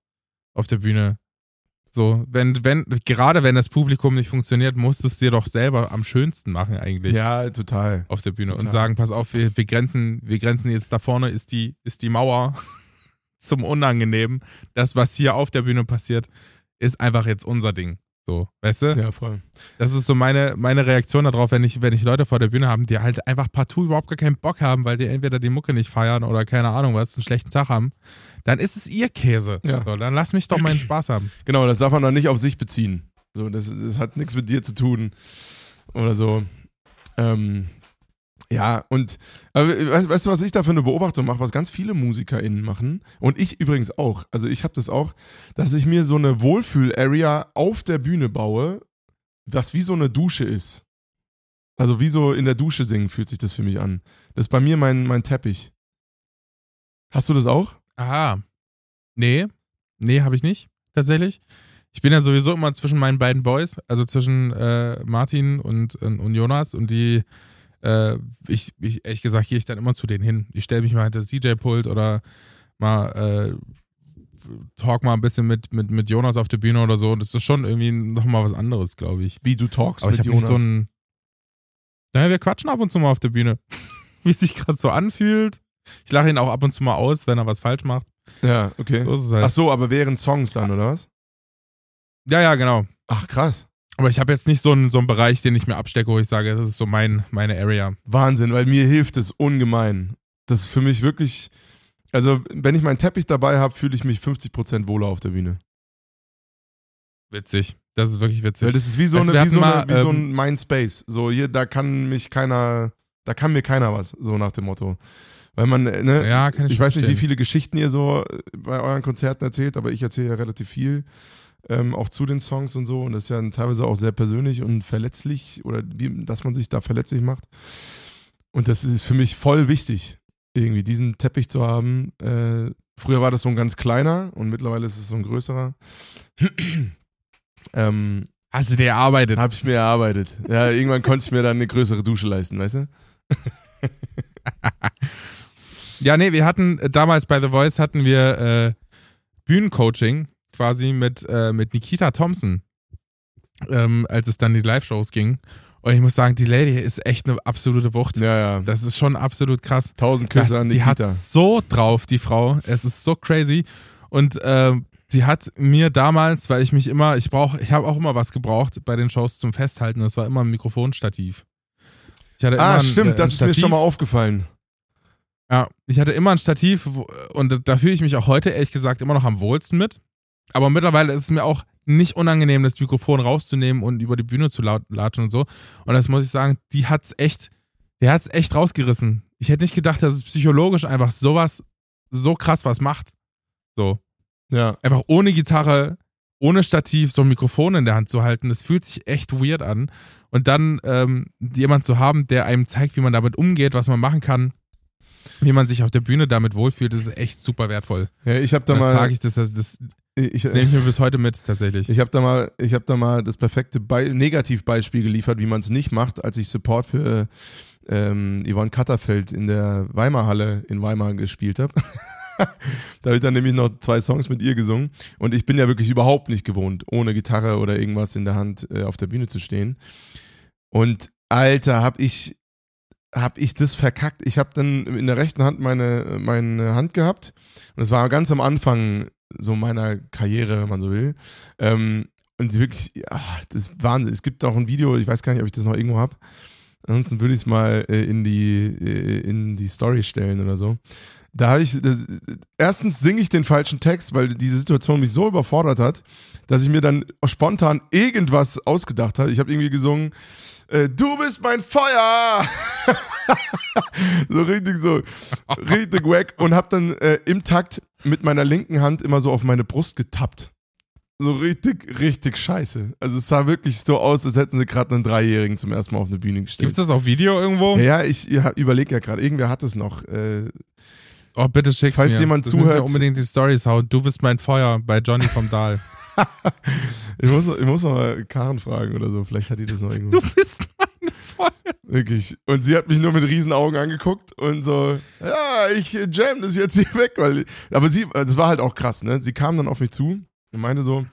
auf der Bühne. So, wenn, wenn, gerade wenn das Publikum nicht funktioniert, musst du es dir doch selber am schönsten machen eigentlich Ja, total. auf der Bühne und Total. sagen, pass auf, wir, wir grenzen, wir grenzen jetzt da vorne ist die, ist die Mauer zum Unangenehmen. Das, was hier auf der Bühne passiert, ist einfach jetzt unser Ding. So, weißt du? Ja, voll. Das ist so meine, meine Reaktion darauf, wenn ich, wenn ich Leute vor der Bühne haben, die halt einfach partout überhaupt gar keinen Bock haben, weil die entweder die Mucke nicht feiern oder keine Ahnung was, einen schlechten Tag haben, dann ist es ihr Käse. Ja. So, dann lass mich doch meinen Spaß haben. Genau, das darf man dann nicht auf sich beziehen. So, das, das hat nichts mit dir zu tun oder so. Ähm, ja, und aber, weißt, weißt du, was ich da für eine Beobachtung mache, was ganz viele MusikerInnen machen und ich übrigens auch. Also ich habe das auch, dass ich mir so eine Wohlfühl-Area auf der Bühne baue, was wie so eine Dusche ist. Also wie so in der Dusche singen fühlt sich das für mich an. Das ist bei mir mein, mein Teppich. Hast du das auch? Aha. Nee. Nee, habe ich nicht. Tatsächlich. Ich bin ja sowieso immer zwischen meinen beiden Boys, also zwischen äh, Martin und, und Jonas und die, äh, ich, ich, ehrlich gesagt, gehe ich dann immer zu denen hin. Ich stelle mich mal hinter das DJ-Pult oder mal äh, talk mal ein bisschen mit, mit, mit Jonas auf der Bühne oder so. Und das ist schon irgendwie nochmal was anderes, glaube ich. Wie du talkst Aber ich mit habe Jonas. nicht so ein. Naja, wir quatschen ab und zu mal auf der Bühne. Wie es sich gerade so anfühlt. Ich lache ihn auch ab und zu mal aus, wenn er was falsch macht. ja, okay. So halt. Ach so, aber während Songs dann, oder was? Ja, ja, genau. Ach, krass. Aber ich habe jetzt nicht so einen, so einen Bereich, den ich mir abstecke, wo ich sage, das ist so mein, meine Area. Wahnsinn, weil mir hilft es ungemein. Das ist für mich wirklich, also wenn ich meinen Teppich dabei habe, fühle ich mich 50% wohler auf der Bühne. Witzig. Das ist wirklich witzig. Weil das ist wie so, Weißt du, eine, wie so, hatten eine, mal, wie so ähm, ein Mindspace. So hier, da kann mich keiner, da kann mir keiner was, so nach dem Motto. Weil man, äh, ne, ja, kann ich, ich weiß nicht, wie viele Geschichten ihr so äh, bei euren Konzerten erzählt, aber ich erzähle ja relativ viel. Ähm, auch zu den Songs und so. Und das ist ja teilweise auch sehr persönlich und verletzlich oder wie, dass man sich da verletzlich macht. Und das ist für mich voll wichtig, irgendwie diesen Teppich zu haben. Äh, früher war das so ein ganz kleiner und mittlerweile ist es so ein größerer. ähm, Hast du dir erarbeitet? habe ich mir erarbeitet. Ja, irgendwann konnte ich mir dann eine größere Dusche leisten, weißt du? Ja, nee, wir hatten äh, damals bei The Voice hatten wir äh, Bühnencoaching quasi mit, äh, mit Nikita Thompson, ähm, als es dann die Live-Shows ging. Und ich muss sagen, die Lady ist echt eine absolute Wucht. Ja, ja. Das ist schon absolut krass. Tausend Küsse Das, an die hat Nikita. so drauf, die Frau. Es ist so crazy. Und ähm, die hat mir damals, weil ich mich immer, ich brauche, ich habe auch immer was gebraucht bei den Shows zum Festhalten. Das war immer ein Mikrofonstativ. Ah, ein, stimmt, äh, ein das ist mir schon mal aufgefallen. Ja, ich hatte immer ein Stativ wo, und da fühle ich mich auch heute ehrlich gesagt immer noch am wohlsten mit. Aber mittlerweile ist es mir auch nicht unangenehm, das Mikrofon rauszunehmen und über die Bühne zu latschen und so. Und das muss ich sagen, die hat's echt, die hat's echt rausgerissen. Ich hätte nicht gedacht, dass es psychologisch einfach sowas, so krass was macht. So. Ja. Einfach ohne Gitarre, ohne Stativ, so ein Mikrofon in der Hand zu halten, das fühlt sich echt weird an. Und dann ähm, jemand zu haben, der einem zeigt, wie man damit umgeht, was man machen kann, wie man sich auf der Bühne damit wohlfühlt, das ist echt super wertvoll. ja ich habe da das mal. sage ich, das, das, das, ich, das nehme ich mir bis heute mit, tatsächlich. Ich habe da mal, ich habe da mal das perfekte Be Negativbeispiel geliefert, wie man es nicht macht, als ich Support für ähm, Yvonne Katterfeld in der Weimar-Halle in Weimar gespielt habe. da habe ich dann nämlich noch zwei Songs mit ihr gesungen und ich bin ja wirklich überhaupt nicht gewohnt, ohne Gitarre oder irgendwas in der Hand äh, auf der Bühne zu stehen. Und Alter, hab ich hab ich das verkackt. Ich habe dann in der rechten Hand meine, meine Hand gehabt und es war ganz am Anfang so meiner Karriere, wenn man so will. Ähm, und wirklich, ja, das ist Wahnsinn. Es gibt auch ein Video, ich weiß gar nicht, ob ich das noch irgendwo habe. Ansonsten würde ich es mal äh, in, die, äh, in die Story stellen oder so. Da habe ich, das, erstens singe ich den falschen Text, weil diese Situation mich so überfordert hat, dass ich mir dann spontan irgendwas ausgedacht habe. Ich habe irgendwie gesungen, äh, du bist mein Feuer! so richtig so, richtig wack und habe dann äh, im Takt mit meiner linken Hand immer so auf meine Brust getappt. So richtig, richtig scheiße. Also es sah wirklich so aus, als hätten sie gerade einen Dreijährigen zum ersten Mal auf eine Bühne gestellt. Gibt's das auf Video irgendwo? Ja, ja, ich ja, überlege ja gerade, irgendwer hat es noch. Äh, Oh, bitte schick's Falls mir. jemand das zuhört- unbedingt die Stories hauen. Du bist mein Feuer bei Johnny vom Dahl. ich, muss, ich muss noch mal Karen fragen oder so, vielleicht hat die das noch irgendwo. Du bist Feuer. Wirklich. Und sie hat mich nur mit riesen Augen angeguckt und so, ja, ich äh, jam das jetzt hier weg, weil. Aber sie, das war halt auch krass, ne? Sie kam dann auf mich zu und meinte so,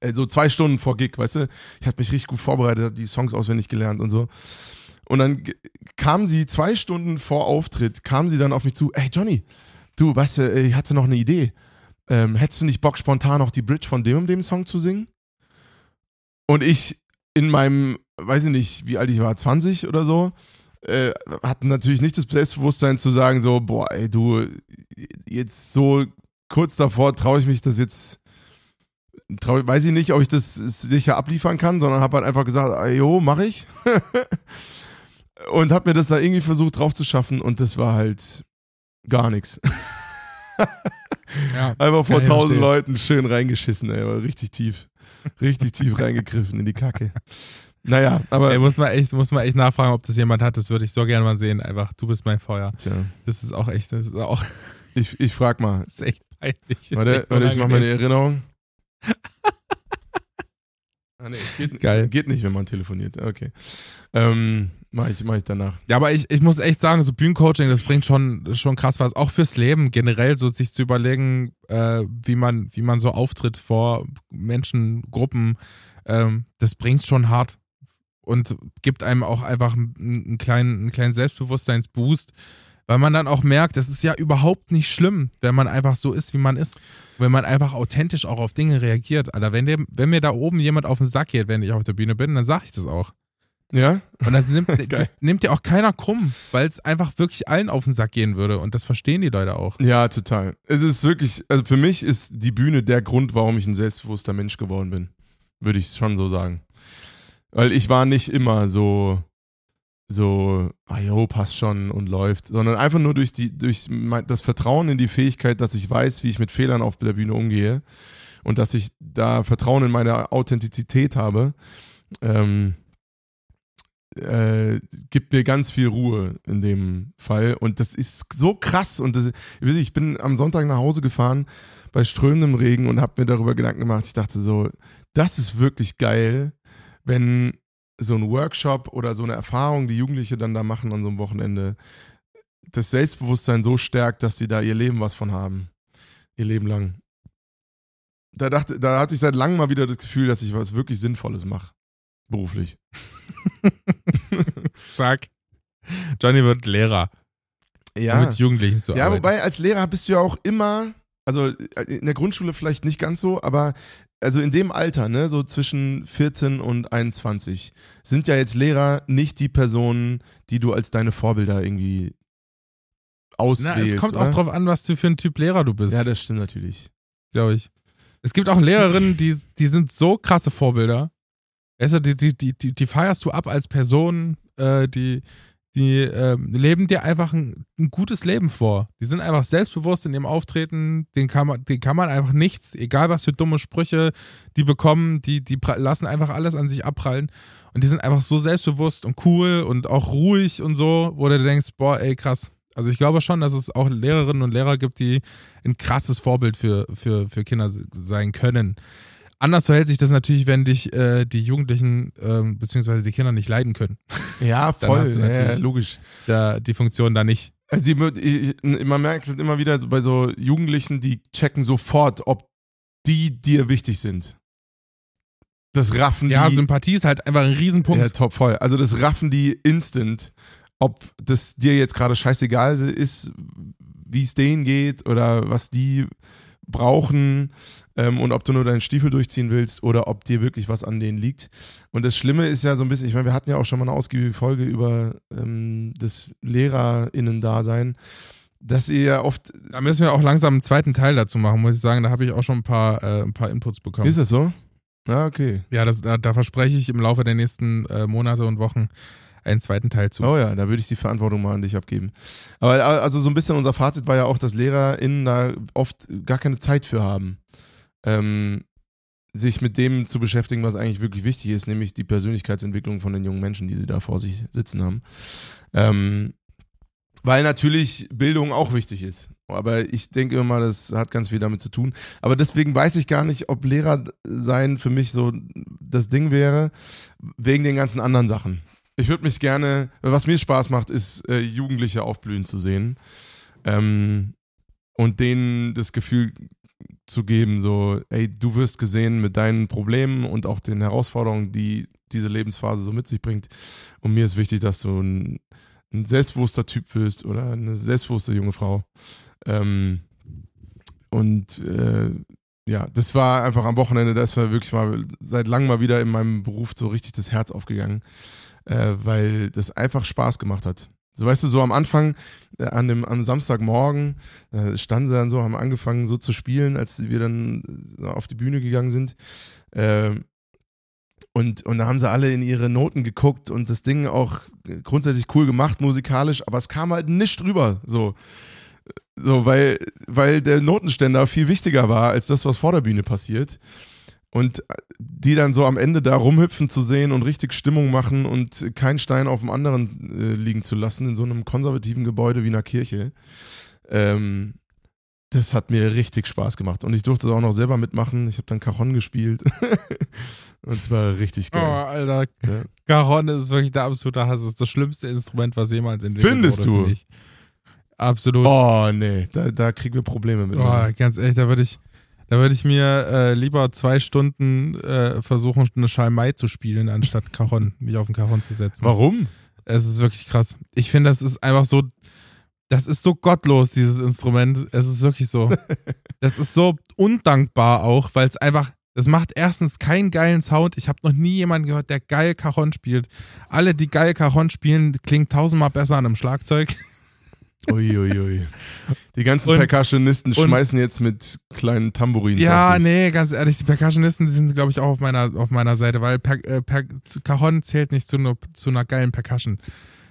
äh, so zwei Stunden vor Gig, weißt du, ich hatte mich richtig gut vorbereitet, die Songs auswendig gelernt und so. Und dann kam sie zwei Stunden vor Auftritt, kam sie dann auf mich zu, ey Johnny, du, weißt du, ich hatte noch eine Idee. Ähm, hättest du nicht Bock, spontan noch die Bridge von dem und dem Song zu singen? Und ich in meinem, weiß ich nicht, wie alt ich war, 20 oder so, äh, hatten natürlich nicht das Selbstbewusstsein zu sagen, so, boah, ey, du, jetzt so kurz davor traue ich mich das jetzt, trau, weiß ich nicht, ob ich das sicher abliefern kann, sondern habe halt einfach gesagt, ey, jo, mach ich. und habe mir das da irgendwie versucht drauf zu schaffen und das war halt gar nichts. Ja, Einfach vor tausend. Leuten schön reingeschissen, ey, aber richtig tief. Richtig tief reingegriffen in die Kacke. Naja, aber. Ey, muss man echt, muss man echt nachfragen, ob das jemand hat. Das würde ich so gerne mal sehen. Einfach, du bist mein Feuer. Tja, Das ist auch echt, das ist auch, ich, ich frag mal. das ist echt peinlich. Warte, echt warte ich mach mal eine. Erinnerung. Ah, nee, geht, Geil. geht nicht, wenn man telefoniert. Okay. Ähm, mach ich, mach ich danach. Ja, aber ich, ich muss echt sagen, so Bühnencoaching, das bringt schon, schon krass was. Auch fürs Leben generell, so sich zu überlegen, äh, wie man, wie man so auftritt vor Menschen, Gruppen, ähm, das bringt schon hart. Und gibt einem auch einfach einen, einen kleinen, einen kleinen Selbstbewusstseinsboost, weil man dann auch merkt, das ist ja überhaupt nicht schlimm, wenn man einfach so ist, wie man ist. Wenn man einfach authentisch auch auf Dinge reagiert. Alter, wenn, dem, wenn mir da oben jemand auf den Sack geht, wenn ich auf der Bühne bin, dann sag ich das auch. Ja? Und das nimmt, nimmt ja auch keiner krumm, weil es einfach wirklich allen auf den Sack gehen würde. Und das verstehen die Leute auch. Ja, total. Es ist wirklich, also für mich ist die Bühne der Grund, warum ich ein selbstbewusster Mensch geworden bin. Würde ich schon so sagen. Weil ich war nicht immer so, so, ah jo, passt schon und läuft, sondern einfach nur durch die, durch mein, das Vertrauen in die Fähigkeit, dass ich weiß, wie ich mit Fehlern auf der Bühne umgehe und dass ich da Vertrauen in meine Authentizität habe, ähm, äh, gibt mir ganz viel Ruhe in dem Fall. Und das ist so krass. Und das, ich bin am Sonntag nach Hause gefahren bei strömendem Regen und habe mir darüber Gedanken gemacht. Ich dachte so, das ist wirklich geil, wenn so ein Workshop oder so eine Erfahrung, die Jugendliche dann da machen an so einem Wochenende, das Selbstbewusstsein so stärkt, dass sie da ihr Leben was von haben. Ihr Leben lang. Da, dachte, da hatte ich seit langem mal wieder das Gefühl, dass ich was wirklich Sinnvolles mache. Beruflich. Zack. Johnny wird Lehrer, um Ja. mit Jugendlichen zu Ja, arbeiten. wobei als Lehrer bist du ja auch immer, also in der Grundschule vielleicht nicht ganz so, aber also in dem Alter, ne, so zwischen 14 und 21, sind ja jetzt Lehrer nicht die Personen, die du als deine Vorbilder irgendwie Na, auswählst. es kommt oder? auch drauf an, was du für ein Typ Lehrer du bist, Ja, das stimmt natürlich. glaube ich. Es gibt auch Lehrerinnen, die, die sind so krasse Vorbilder. Du, die, die, die, die, die feierst du ab als Person, äh, die, die ähm, leben dir einfach ein, ein gutes Leben vor. Die sind einfach selbstbewusst in ihrem Auftreten, den kann man, den kann man einfach nichts, egal was für dumme Sprüche die bekommen, die, die lassen einfach alles an sich abprallen. Und die sind einfach so selbstbewusst und cool und auch ruhig und so, wo du denkst, boah, ey, krass. Also ich glaube schon, dass es auch Lehrerinnen und Lehrer gibt, die ein krasses Vorbild für, für, für Kinder se- sein können. Anders verhält sich das natürlich, wenn dich äh, die Jugendlichen ähm, beziehungsweise die Kinder nicht leiden können. Ja, voll, ja, ja, natürlich- logisch. Da, die Funktion da nicht. Also die, ich, man merkt halt immer wieder bei so Jugendlichen, die checken sofort, ob die dir wichtig sind. Das raffen Ja, die. Sympathie ist halt einfach ein Riesenpunkt. Ja, top voll. Also das raffen die instant, ob das dir jetzt gerade scheißegal ist, wie es denen geht oder was die brauchen ähm, und ob du nur deinen Stiefel durchziehen willst oder ob dir wirklich was an denen liegt. Und das Schlimme ist ja so ein bisschen, ich meine, wir hatten ja auch schon mal eine ausgiebige Folge über ähm, das LehrerInnen-Dasein, dass ihr ja oft, Da müssen wir auch langsam einen zweiten Teil dazu machen, muss ich sagen. Da habe ich auch schon ein paar, äh, ein paar Inputs bekommen. ist das so? Ja, okay. ja, das, da, da verspreche ich im Laufe der nächsten äh, Monate und Wochen einen zweiten Teil zu. Oh ja, da würde ich die Verantwortung mal an dich abgeben. Aber also so ein bisschen unser Fazit war ja auch, dass LehrerInnen da oft gar keine Zeit für haben, ähm, sich mit dem zu beschäftigen, was eigentlich wirklich wichtig ist, nämlich die Persönlichkeitsentwicklung von den jungen Menschen, die sie da vor sich sitzen haben. Ähm, weil natürlich Bildung auch wichtig ist. Aber ich denke immer, das hat ganz viel damit zu tun. Aber deswegen weiß ich gar nicht, ob Lehrer sein für mich so das Ding wäre, wegen den ganzen anderen Sachen. Ich würde mich gerne, was mir Spaß macht, ist äh, Jugendliche aufblühen zu sehen ähm, und denen das Gefühl zu geben, so, ey, du wirst gesehen mit deinen Problemen und auch den Herausforderungen, die diese Lebensphase so mit sich bringt. Und mir ist wichtig, dass du ein, ein selbstbewusster Typ wirst oder eine selbstbewusste junge Frau. Ähm, und äh, ja, das war einfach am Wochenende, das war wirklich mal seit langem mal wieder in meinem Beruf so richtig das Herz aufgegangen, äh, weil das einfach Spaß gemacht hat. So weißt du, so am Anfang, äh, an dem, am Samstagmorgen, äh, standen sie dann so, haben angefangen so zu spielen, als wir dann so auf die Bühne gegangen sind. Äh, und, und da haben sie alle in ihre Noten geguckt und das Ding auch grundsätzlich cool gemacht, musikalisch, aber es kam halt nicht drüber. So. So, weil, weil der Notenständer viel wichtiger war als das, was vor der Bühne passiert. Und die dann so am Ende da rumhüpfen zu sehen und richtig Stimmung machen und keinen Stein auf dem anderen äh, liegen zu lassen in so einem konservativen Gebäude wie einer Kirche. Ähm, das hat mir richtig Spaß gemacht. Und ich durfte auch noch selber mitmachen. Ich habe dann Cajon gespielt. und es war richtig geil. Oh, Alter. Ja. Cajon ist wirklich der absolute Hass. Das ist das schlimmste Instrument, was jemals entwickelt Findest wurde. du? Absolut. Oh, nee. Da, da kriegen wir Probleme mit. Oh, ganz ehrlich, da würde ich. Da würde ich mir äh, lieber zwei Stunden äh, versuchen, eine Schalmei zu spielen, anstatt Cajon, mich auf den Cajon zu setzen. Warum? Es ist wirklich krass. Ich finde, das ist einfach so, das ist so gottlos, dieses Instrument. Es ist wirklich so. Das ist so undankbar auch, weil es einfach, das macht erstens keinen geilen Sound. Ich habe noch nie jemanden gehört, der geil Cajon spielt. Alle, die geil Cajon spielen, klingen tausendmal besser an einem Schlagzeug. Uiuiui. Ui, ui. Die ganzen und, Percussionisten und, schmeißen jetzt mit kleinen Tambourinen. Ja, nee, ganz ehrlich, die Percussionisten die sind, glaube ich, auch auf meiner, auf meiner Seite, weil per, äh, per, Cajon zählt nicht zu, ne, zu einer geilen Percussion.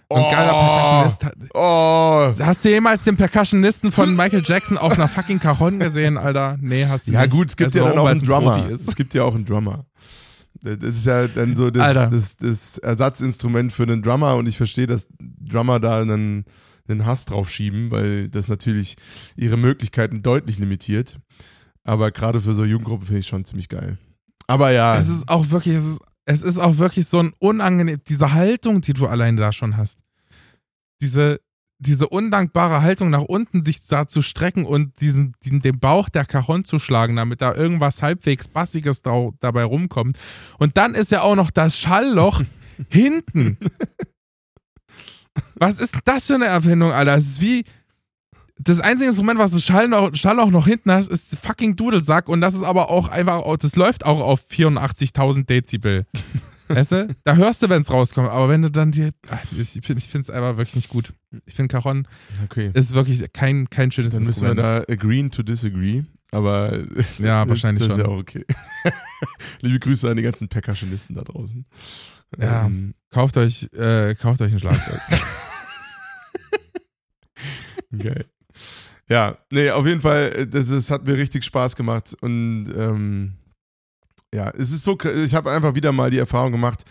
So ein oh, geiler Percussionist. Oh. Hast du jemals den Percussionisten von Michael Jackson auf einer fucking Cajon gesehen, Alter? Nee, hast du ja, nicht. Ja gut, es gibt also ja dann auch einen Drummer. Es gibt ja auch einen Drummer. Das ist ja dann so das, das, das Ersatzinstrument für einen Drummer und ich verstehe, dass Drummer da einen einen Hass drauf schieben, weil das natürlich ihre Möglichkeiten deutlich limitiert. Aber gerade für so eine Jugendgruppe finde ich schon ziemlich geil. Aber ja. Es ist auch wirklich, es ist, es ist auch wirklich so ein unangenehm, diese Haltung, die du alleine da schon hast. Diese, diese undankbare Haltung nach unten dich da zu strecken und diesen, den, den Bauch der Cajon zu schlagen, damit da irgendwas halbwegs Bassiges da, dabei rumkommt. Und dann ist ja auch noch das Schallloch hinten. Was ist das für eine Erfindung, Alter? Es ist wie. Das einzige Instrument, was das Schall, noch, Schall auch noch hinten hat, ist fucking Dudelsack und das ist aber auch einfach, das läuft auch auf 84.000 Dezibel. weißt du? Da hörst du, wenn es rauskommt, aber wenn du dann die. ich finde es einfach wirklich nicht gut. Ich finde, Caron okay. ist wirklich kein, kein schönes dann Instrument. Dann müssen wir da agreeing to disagree, aber. Ja, wahrscheinlich das schon. ist ja auch okay. Liebe Grüße an die ganzen Percussionisten da draußen. Ja, ähm, kauft euch, äh, kauft euch ein Schlagzeug. Geil. Ja, nee, auf jeden Fall, äh, das, das hat mir richtig Spaß gemacht und ähm, ja, es ist so, ich habe einfach wieder mal die Erfahrung gemacht,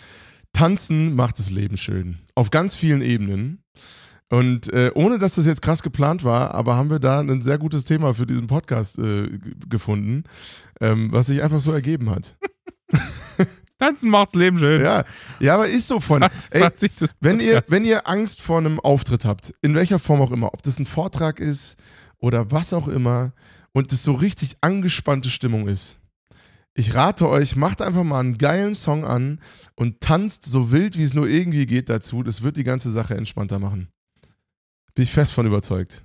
Tanzen macht das Leben schön. Auf ganz vielen Ebenen. Und äh, ohne dass das jetzt krass geplant war, aber haben wir da ein sehr gutes Thema für diesen Podcast äh, gefunden, ähm, was sich einfach so ergeben hat. Tanzen macht's Leben schön. Ja, ja aber ist so von. Ey, wenn, ihr, wenn ihr Angst vor einem Auftritt habt, in welcher Form auch immer, ob das ein Vortrag ist oder was auch immer, und es so richtig angespannte Stimmung ist, ich rate euch, macht einfach mal einen geilen Song an und tanzt so wild, wie es nur irgendwie geht dazu. Das wird die ganze Sache entspannter machen. Bin ich fest von überzeugt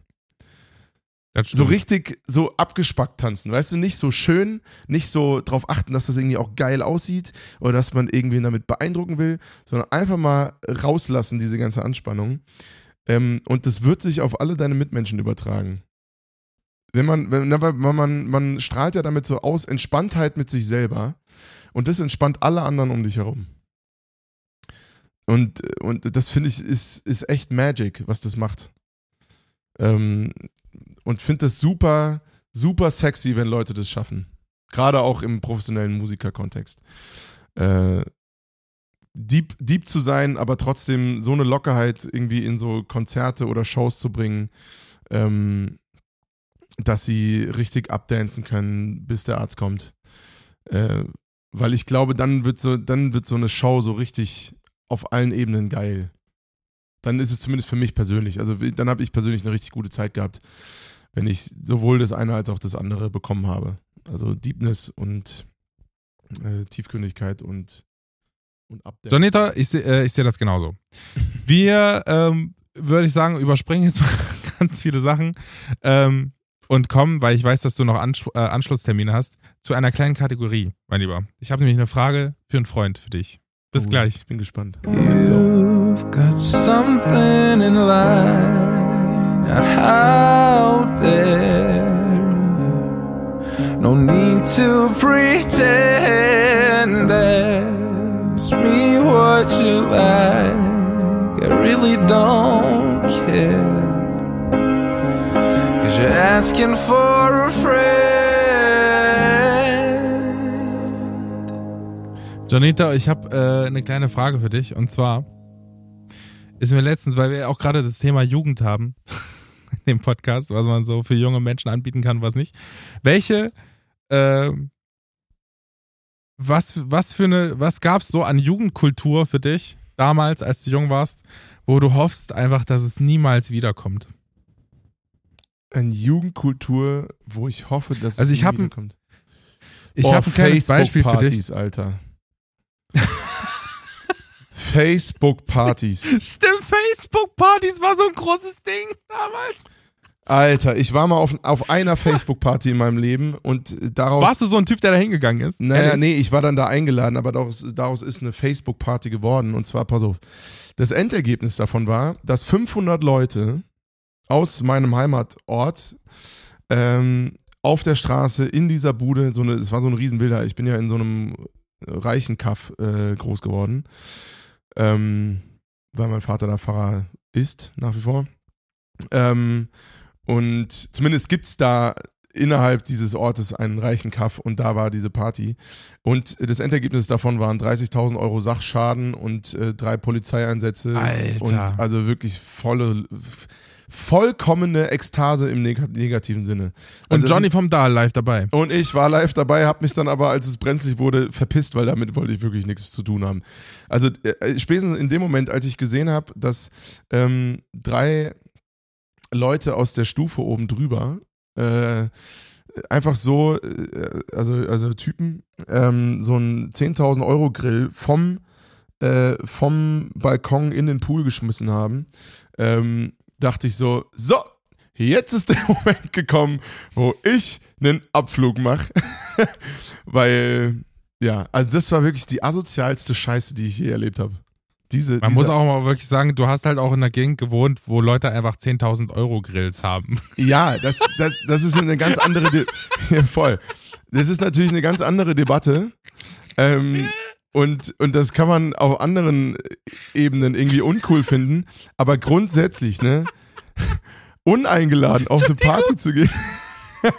so richtig so abgespackt tanzen, weißt du, nicht so schön, nicht so darauf achten, dass das irgendwie auch geil aussieht oder dass man irgendwen damit beeindrucken will, sondern einfach mal rauslassen, diese ganze Anspannung. Ähm, und das wird sich auf alle deine Mitmenschen übertragen. Wenn man, wenn, man, man, man strahlt ja damit so aus Entspanntheit mit sich selber und das entspannt alle anderen um dich herum. Und, und das finde ich ist, ist echt Magic, was das macht. Ähm, und finde das super, super sexy, wenn Leute das schaffen. Gerade auch im professionellen Musikerkontext. Äh, deep, deep zu sein, aber trotzdem so eine Lockerheit irgendwie in so Konzerte oder Shows zu bringen, ähm, dass sie richtig abdancen können, bis der Arzt kommt. Äh, weil ich glaube, dann wird so, dann wird so eine Show so richtig auf allen Ebenen geil. Dann ist es zumindest für mich persönlich. Also dann habe ich persönlich eine richtig gute Zeit gehabt wenn ich sowohl das eine als auch das andere bekommen habe. Also Deepness und äh, Tiefgründigkeit und, und Update. Jonita, ich sehe äh, seh das genauso. Wir, ähm, würde ich sagen, überspringen jetzt mal ganz viele Sachen ähm, und kommen, weil ich weiß, dass du noch Ansch äh, Anschlusstermine hast, zu einer kleinen Kategorie, mein Lieber. Ich habe nämlich eine Frage für einen Freund für dich. Bis oh, gleich. Ich bin gespannt. Let's go. You've got something in life. Out there. No need to pretend. Ask me what you like. I really don't care. Cause you asking for a friend. Janita, ich habe äh, eine kleine Frage für dich. Und zwar ist mir letztens, weil wir auch gerade das Thema Jugend haben in dem Podcast, was man so für junge Menschen anbieten kann, was nicht. Welche, äh, was, was für eine, was gab's so an Jugendkultur für dich damals, als du jung warst, wo du hoffst einfach, dass es niemals wiederkommt? Eine Jugendkultur, wo ich hoffe, dass Also es ich hab nie ein- wiederkommt. Ich Oh, habe ein kleines Beispiel für dich. Alter. Facebook-Partys. Stimmt, Facebook-Partys war so ein großes Ding damals. Alter, ich war mal auf, auf einer Facebook-Party in meinem Leben und daraus. Warst du so ein Typ, der da hingegangen ist? Naja, Ehrlich? nee, ich war dann da eingeladen, aber daraus, daraus ist eine Facebook-Party geworden. Und zwar, pass auf, das Endergebnis davon war, dass 500 Leute aus meinem Heimatort ähm, auf der Straße in dieser Bude, so eine, es war so ein Riesenbilder, ich bin ja in so einem reichen Kaff äh, groß geworden, ähm, weil mein Vater da Pfarrer ist, nach wie vor. Ähm, und zumindest gibt es da innerhalb dieses Ortes einen reichen Kaff und da war diese Party. Und das Endergebnis davon waren 30.000 Euro Sachschaden und äh, drei Polizeieinsätze. Alter. Und also wirklich volle, vollkommene Ekstase im neg negativen Sinne. Und Also Johnny vom Dahl live dabei. und ich war live dabei, habe mich dann aber, als es brenzlig wurde, verpisst, weil damit wollte ich wirklich nichts zu tun haben. Also äh, spätestens in dem Moment, als ich gesehen habe, dass ähm, drei Leute aus der Stufe oben drüber äh, einfach so, äh, also, also Typen, ähm, so einen 10.000 Euro Grill vom, äh, vom Balkon in den Pool geschmissen haben, ähm, dachte ich so, so, jetzt ist der Moment gekommen, wo ich einen Abflug mache. Weil, ja, also das war wirklich die asozialste Scheiße, die ich je erlebt habe. Diese, Man diese, muss auch mal wirklich sagen, du hast halt auch in einer Gegend gewohnt, wo Leute einfach 10.000 Euro Grills haben. Ja, das, das, das ist eine ganz andere, De ja, voll. Das ist natürlich eine ganz andere Debatte. Ähm, und, und das kann man auf anderen Ebenen irgendwie uncool finden. Aber grundsätzlich, ne, uneingeladen auf eine Party zu gehen.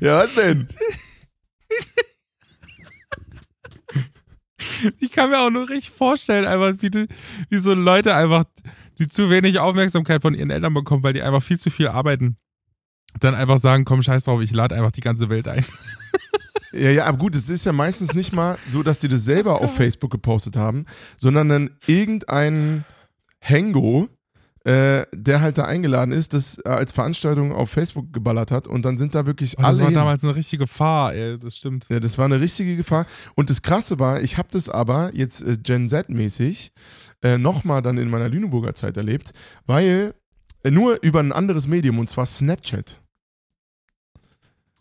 ja, was denn? Ich kann mir auch nur richtig vorstellen, einfach wie, die, wie so Leute einfach, die zu wenig Aufmerksamkeit von ihren Eltern bekommen, weil die einfach viel zu viel arbeiten, dann einfach sagen, komm, scheiß drauf, ich lade einfach die ganze Welt ein. Ja, ja, aber gut, es ist ja meistens nicht mal so, dass die das selber auf Facebook gepostet haben, sondern dann irgendein Hengo, äh, der halt da eingeladen ist, das äh, als Veranstaltung auf Facebook geballert hat und dann sind da wirklich Das alle. war hin. damals eine richtige Gefahr, ey, das stimmt. Ja, das war eine richtige Gefahr. Und das Krasse war, ich habe das aber jetzt äh, Gen Z-mäßig äh, nochmal dann in meiner Lüneburger Zeit erlebt, weil nur über ein anderes Medium und zwar Snapchat.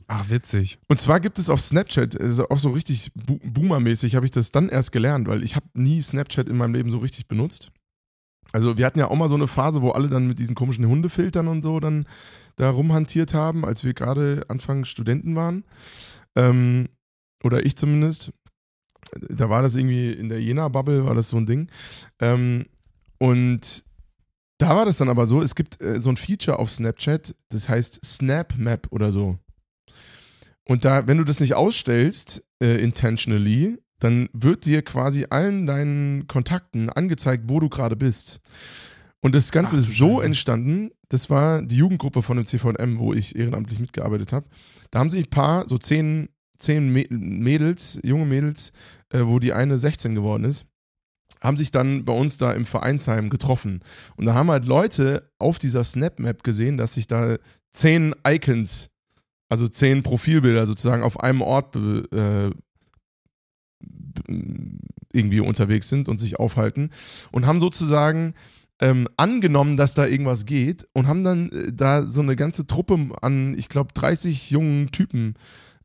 Ach, witzig. Und zwar gibt es auf Snapchat, also auch so richtig bo boomermäßig, habe ich das dann erst gelernt, weil ich habe nie Snapchat in meinem Leben so richtig benutzt. Also wir hatten ja auch mal so eine Phase, wo alle dann mit diesen komischen Hundefiltern und so dann da rumhantiert haben, als wir gerade Anfang Studenten waren. Ähm, oder ich zumindest. Da war das irgendwie in der Jena-Bubble, war das so ein Ding. Ähm, und da war das dann aber so, es gibt äh, so ein Feature auf Snapchat, das heißt Snap Map oder so. Und da, wenn du das nicht ausstellst, äh, intentionally, dann wird dir quasi allen deinen Kontakten angezeigt, wo du gerade bist. Und das Ganze Ach, ist so Scheiße. entstanden, das war die Jugendgruppe von dem CVM, wo ich ehrenamtlich mitgearbeitet habe. Da haben sich ein paar, so zehn, zehn Mä- Mädels, junge Mädels, äh, wo die eine 16 geworden ist, haben sich dann bei uns da im Vereinsheim getroffen. Und da haben halt Leute auf dieser Snap-Map gesehen, dass sich da zehn Icons, also zehn Profilbilder sozusagen auf einem Ort äh, irgendwie unterwegs sind und sich aufhalten und haben sozusagen ähm, angenommen, dass da irgendwas geht und haben dann äh, da so eine ganze Truppe an, ich glaube, 30 jungen Typen,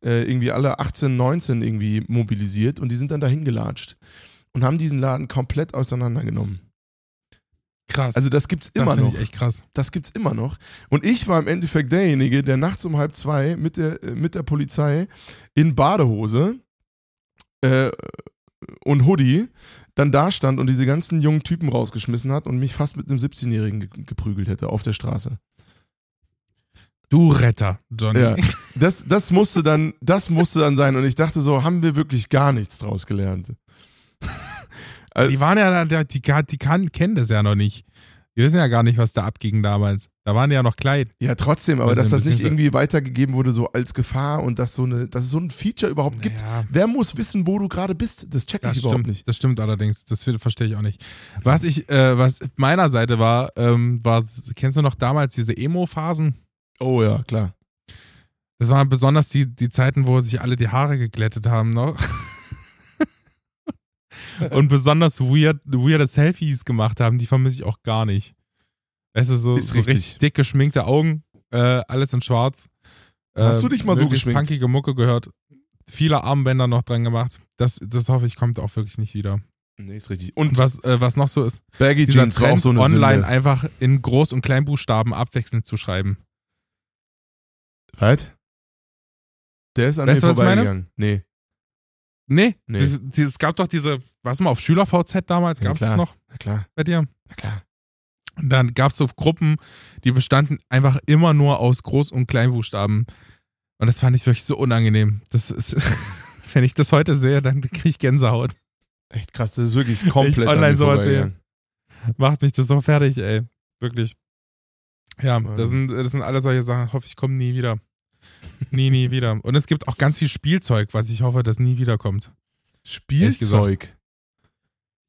äh, irgendwie alle 18, 19 irgendwie mobilisiert und die sind dann dahin gelatscht und haben diesen Laden komplett auseinandergenommen. Krass. Also das gibt's das immer finde noch. ich echt krass. Das gibt's immer noch. Und ich war im Endeffekt derjenige, der nachts um halb zwei mit der, äh, mit der Polizei in Badehose äh, und Hoodie dann da stand und diese ganzen jungen Typen rausgeschmissen hat und mich fast mit einem 17-Jährigen ge geprügelt hätte auf der Straße. Du Retter, Johnny. Ja. Das, das musste dann, das musste dann sein. Und ich dachte so, haben wir wirklich gar nichts draus gelernt. Die waren ja, die, die, die kann, kennen das ja noch nicht. Die wissen ja gar nicht, was da abging damals. Da waren die ja noch klein. Ja, trotzdem, aber Also dass das nicht irgendwie weitergegeben wurde, so als Gefahr und dass so eine, dass es so ein Feature überhaupt gibt. Naja, Wer muss wissen, wo du gerade bist? Das check ich das überhaupt stimmt, nicht. das stimmt allerdings. Das ver- verstehe ich auch nicht. Was ich, äh, was meiner Seite war, ähm, war, kennst du noch damals diese Emo-Phasen? Oh ja, klar. Das waren besonders die, die Zeiten, wo sich alle die Haare geglättet haben noch. Und besonders weird, weirde Selfies gemacht haben, die vermisse ich auch gar nicht. Es ist so, Ist so richtig. richtig dick geschminkte Augen, äh, alles in schwarz. Hast Äh, du dich mal so geschminkt? punkige Mucke gehört. Viele Armbänder noch dran gemacht. Das, das hoffe ich, kommt auch wirklich nicht wieder. Nee, ist richtig. Und Und was, äh, was noch so ist, Baggy dieser Jeans Trend, so eine online Sünde. einfach in Groß- und Kleinbuchstaben abwechselnd zu schreiben. Was? Der ist an Weißt mir vorbeigegangen. Nee. Nee, Nee. die- die- es gab doch diese, was mal auf Schüler-VZ damals, Ja, gab es das noch Na klar, bei dir? na klar. Und dann gab es so Gruppen, die bestanden einfach immer nur aus Groß- und Kleinbuchstaben. Und das fand ich wirklich so unangenehm. Das ist, wenn ich das heute sehe, dann kriege ich Gänsehaut. Echt krass, das ist wirklich komplett online an mir sowas vorbeigegangen. Macht mich das so fertig, ey. Wirklich. Ja, das sind, das sind alles solche Sachen. Ich hoffe, ich komme nie wieder. Nie, nie wieder. Und es gibt auch ganz viel Spielzeug, was ich hoffe, das nie wiederkommt. Spielzeug.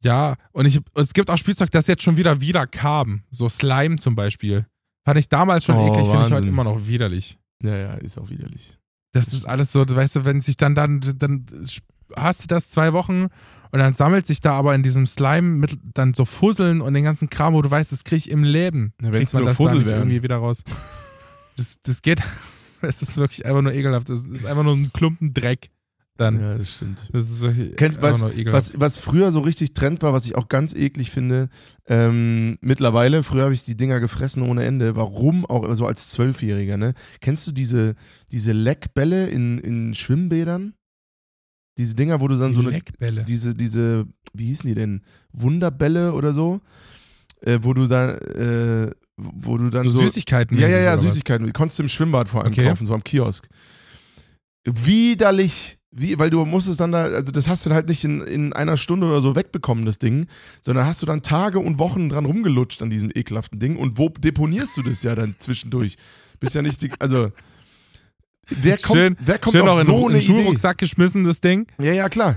Ja, und ich, es gibt auch Spielzeug, das jetzt schon wieder wieder kam. So Slime zum Beispiel. Fand ich damals schon Oh, eklig, finde ich heute immer noch widerlich. Ja, ja, ist auch widerlich. Das ist alles so, weißt du, wenn sich dann dann, dann hast du das zwei Wochen und dann sammelt sich da aber in diesem Slime mit dann so Fusseln und den ganzen Kram, wo du weißt, das kriege ich im Leben. Wenn's Kriegt man nur Fussel wären. irgendwie wieder raus. Das, das geht, es ist wirklich einfach nur ekelhaft. Das ist einfach nur ein Klumpen Dreck. Dann. Ja, das stimmt. Das ist wirklich Kennst- was-. Was, was früher so richtig Trend war, was ich auch ganz eklig finde, ähm, mittlerweile, früher habe ich die Dinger gefressen ohne Ende. Warum auch, so als Zwölfjähriger, ne? Kennst du diese, diese Leckbälle in, in Schwimmbädern? Diese Dinger, wo du dann so eine, Leckbälle. diese, diese, wie hießen die denn? Wunderbälle oder so? Äh, wo du da, äh, wo du dann so, so. Süßigkeiten. Ja, ja, ja, was? Süßigkeiten. Die konntest du im Schwimmbad vor allem Okay. kaufen, so am Kiosk. Widerlich. Wie, weil du musstest dann da, also das hast du halt nicht in, in einer Stunde oder so wegbekommen, das Ding, sondern hast du dann Tage und Wochen dran rumgelutscht an diesem ekelhaften Ding. Und wo deponierst du das ja dann zwischendurch? Bist ja nicht die, also. Wer kommt, Schön- wer kommt Schön auf auch in, so eine einen Idee? Schulrucksack geschmissen, das Ding. Ja, ja, klar.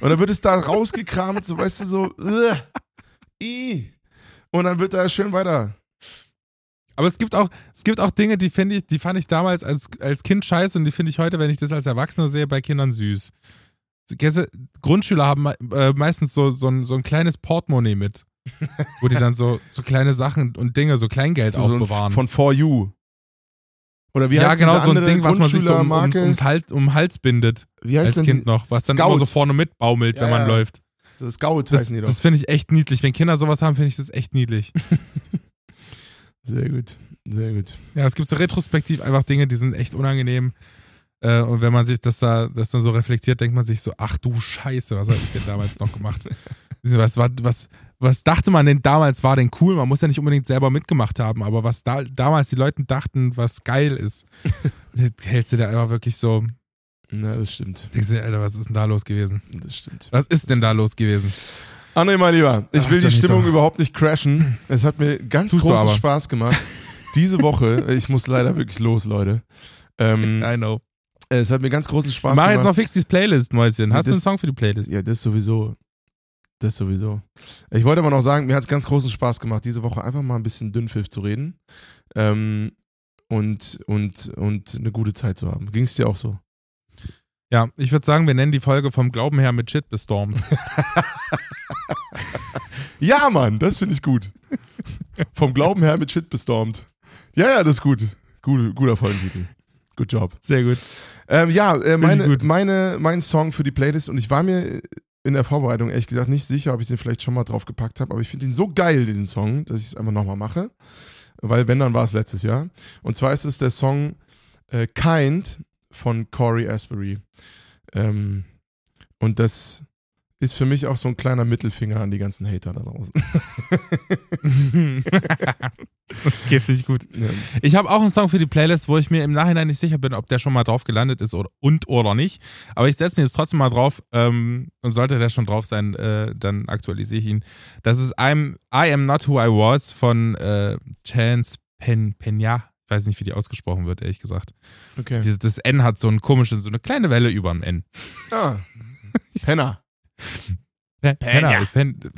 Und dann wird es da rausgekramt, so weißt du, so, uh, i. Und dann wird da schön weiter. Aber es gibt auch, es gibt auch Dinge, die finde ich, die fand ich damals als, als Kind scheiße und die finde ich heute, wenn ich das als Erwachsener sehe, bei Kindern süß. Kennst du, Grundschüler haben äh, meistens so, so, ein, so ein kleines Portemonnaie mit, wo die dann so, so kleine Sachen und Dinge, so Kleingeld So aufbewahren. Von For You. Oder wie heißt ja, genau, so ein Ding, was man sich so um, ums, ums, Hals, um den Hals bindet, Wie heißt als denn Kind noch, was dann Scout. immer so vorne mitbaumelt, Ja, wenn man ja. läuft. So Scout Das, heißen die doch. das finde ich echt niedlich. Wenn Kinder sowas haben, finde ich das echt niedlich. Sehr gut, sehr gut. Ja, es gibt so retrospektiv einfach Dinge, die sind echt unangenehm. Äh, und wenn man sich das da das dann so reflektiert, denkt man sich so, ach du Scheiße, was habe ich denn damals noch gemacht? Was, was, was, was dachte man denn damals war denn cool? Man muss ja nicht unbedingt selber mitgemacht haben, aber was da, damals die Leute dachten, was geil ist, hältst du da einfach wirklich so, Na, das stimmt. denkst du, Alter, was ist denn da los gewesen? Das stimmt. Was ist denn da los gewesen? André, mein Lieber, ich Ach, will die Stimmung doch. überhaupt nicht crashen. Es hat mir ganz Tust du großen. Spaß gemacht. Diese Woche, ich muss leider wirklich los, Leute. Ähm, I know. es hat mir ganz großen Spaß Mach gemacht. jetzt noch fix die Playlist, Mäuschen. Hast du Das- einen Song für die Playlist? Ja, das sowieso. Das sowieso. Ich wollte aber noch sagen, mir hat es ganz großen Spaß gemacht, diese Woche einfach mal ein bisschen Dünnpfiff zu reden. Ähm, und, und, und eine gute Zeit zu haben. Ging es dir auch so? Ja, ich würde sagen, wir nennen die Folge vom Glauben her mit Shit bestormt. Ja, Mann, das finde ich gut. Vom Glauben her mit Shit bestormt. Ja, ja, das ist gut. gut guter Folgentitel. Good job. Sehr gut. Ähm, ja, äh, meine, gut. meine, mein Song für die Playlist und ich war mir in der Vorbereitung ehrlich gesagt nicht sicher, ob ich den vielleicht schon mal drauf gepackt habe, aber ich finde ihn so geil, diesen Song, dass ich es einfach nochmal mache. Weil wenn, dann war es letztes Jahr. Und zwar ist es der Song äh, Kind von Corey Asbury. Ähm, und das ist für mich auch so ein kleiner Mittelfinger an die ganzen Hater da draußen. okay, finde ich gut. Ja. Ich habe auch einen Song für die Playlist, wo ich mir im Nachhinein nicht sicher bin, ob der schon mal drauf gelandet ist oder, und oder nicht. Aber ich setze ihn jetzt trotzdem mal drauf ähm, und sollte der schon drauf sein, äh, dann aktualisiere ich ihn. Das ist I'm, I Am Not Who I Was von äh, Chance Pen, Pena. Ich weiß nicht, wie die ausgesprochen wird, ehrlich gesagt. Okay. Dieses, das N hat so ein komisches, so eine kleine Welle über dem N. Ah. Penner. Pen, Pena. ich pen,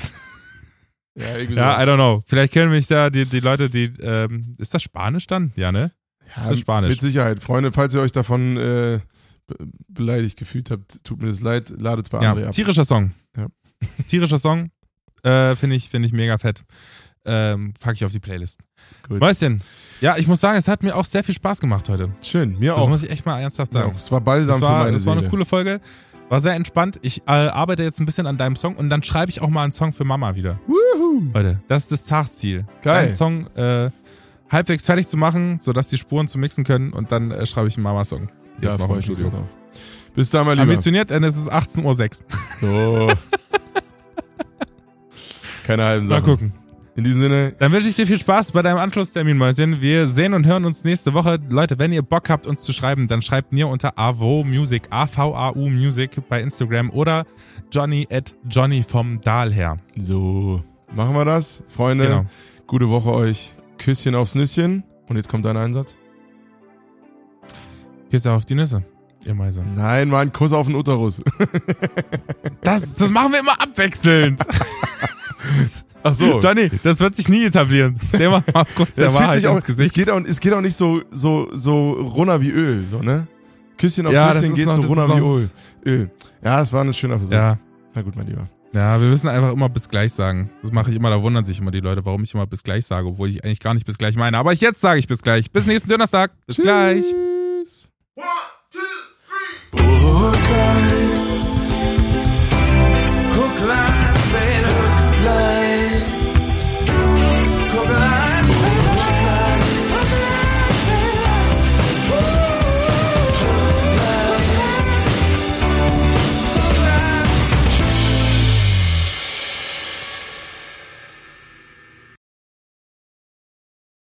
Ja, ja, I don't know. Vielleicht kennen mich da die, die Leute, die. Ähm, ist das Spanisch dann? Ja, ne? ja, das ist Spanisch. Mit Sicherheit. Freunde, falls ihr euch davon äh, be beleidigt gefühlt habt, tut mir das leid, ladet bei Ja, André ab. tierischer Song. Ja. Tierischer Song. Äh, Finde ich, find ich mega fett. Ähm, pack ich auf die Playlist. Gut. Mäuschen. Ja, ich muss sagen, es hat mir auch sehr viel Spaß gemacht heute. Schön, mir Das auch. muss ich echt mal ernsthaft Ja, sagen. es war balsam Es war, für meine es war eine Seele. coole Folge. War sehr entspannt. Ich äh, arbeite jetzt ein bisschen an deinem Song und dann schreibe ich auch mal einen Song für Mama wieder. Wuhu. Leute, das ist das Tagsziel. Geil. Einen Song äh, halbwegs fertig zu machen, sodass die Spuren zu mixen können und dann äh, schreibe ich einen Mama-Song. Jetzt noch im Studio. Bis dann, mein Lieber. Ambitioniert, denn es ist 18.06 Uhr. So. Keine halben Mal Sachen. gucken. In diesem Sinne, Dann wünsche ich dir viel Spaß bei deinem Anschlusstermin, Mäuschen. Wir sehen und hören uns nächste Woche. Leute, wenn ihr Bock habt, uns zu schreiben, dann schreibt mir unter AVO Music, A-V-A-U Music bei Instagram oder Johnny at Johnny vom Dahl her. so, machen wir das. Freunde, Genau. gute Woche euch. Küsschen aufs Nüsschen. Und jetzt kommt dein Einsatz. Küsse auf die Nüsse, ihr Mäuse. Nein, mal ein Kuss auf den Uterus. Das, das machen wir immer abwechselnd. Ach so. Johnny, das wird sich nie etablieren. Der mal mal kurz der Wahrheit sich auch, ins es, Gesicht. geht auch, es geht auch nicht so, so, so runter wie Öl, so, ne? Küsschen aufs Ja, ist geht noch- so runter wie Öl. Öl. Ja, es war ein schöner Versuch. Ja, Na gut, mein Lieber. ja, wir müssen einfach immer bis gleich sagen. Das mache ich immer, da wundern sich immer die Leute, warum ich immer bis gleich sage, obwohl ich eigentlich gar nicht bis gleich meine. Aber jetzt sage ich bis gleich. Bis nächsten Donnerstag. Bis gleich. Tschüss. Hook, line. Hook, line.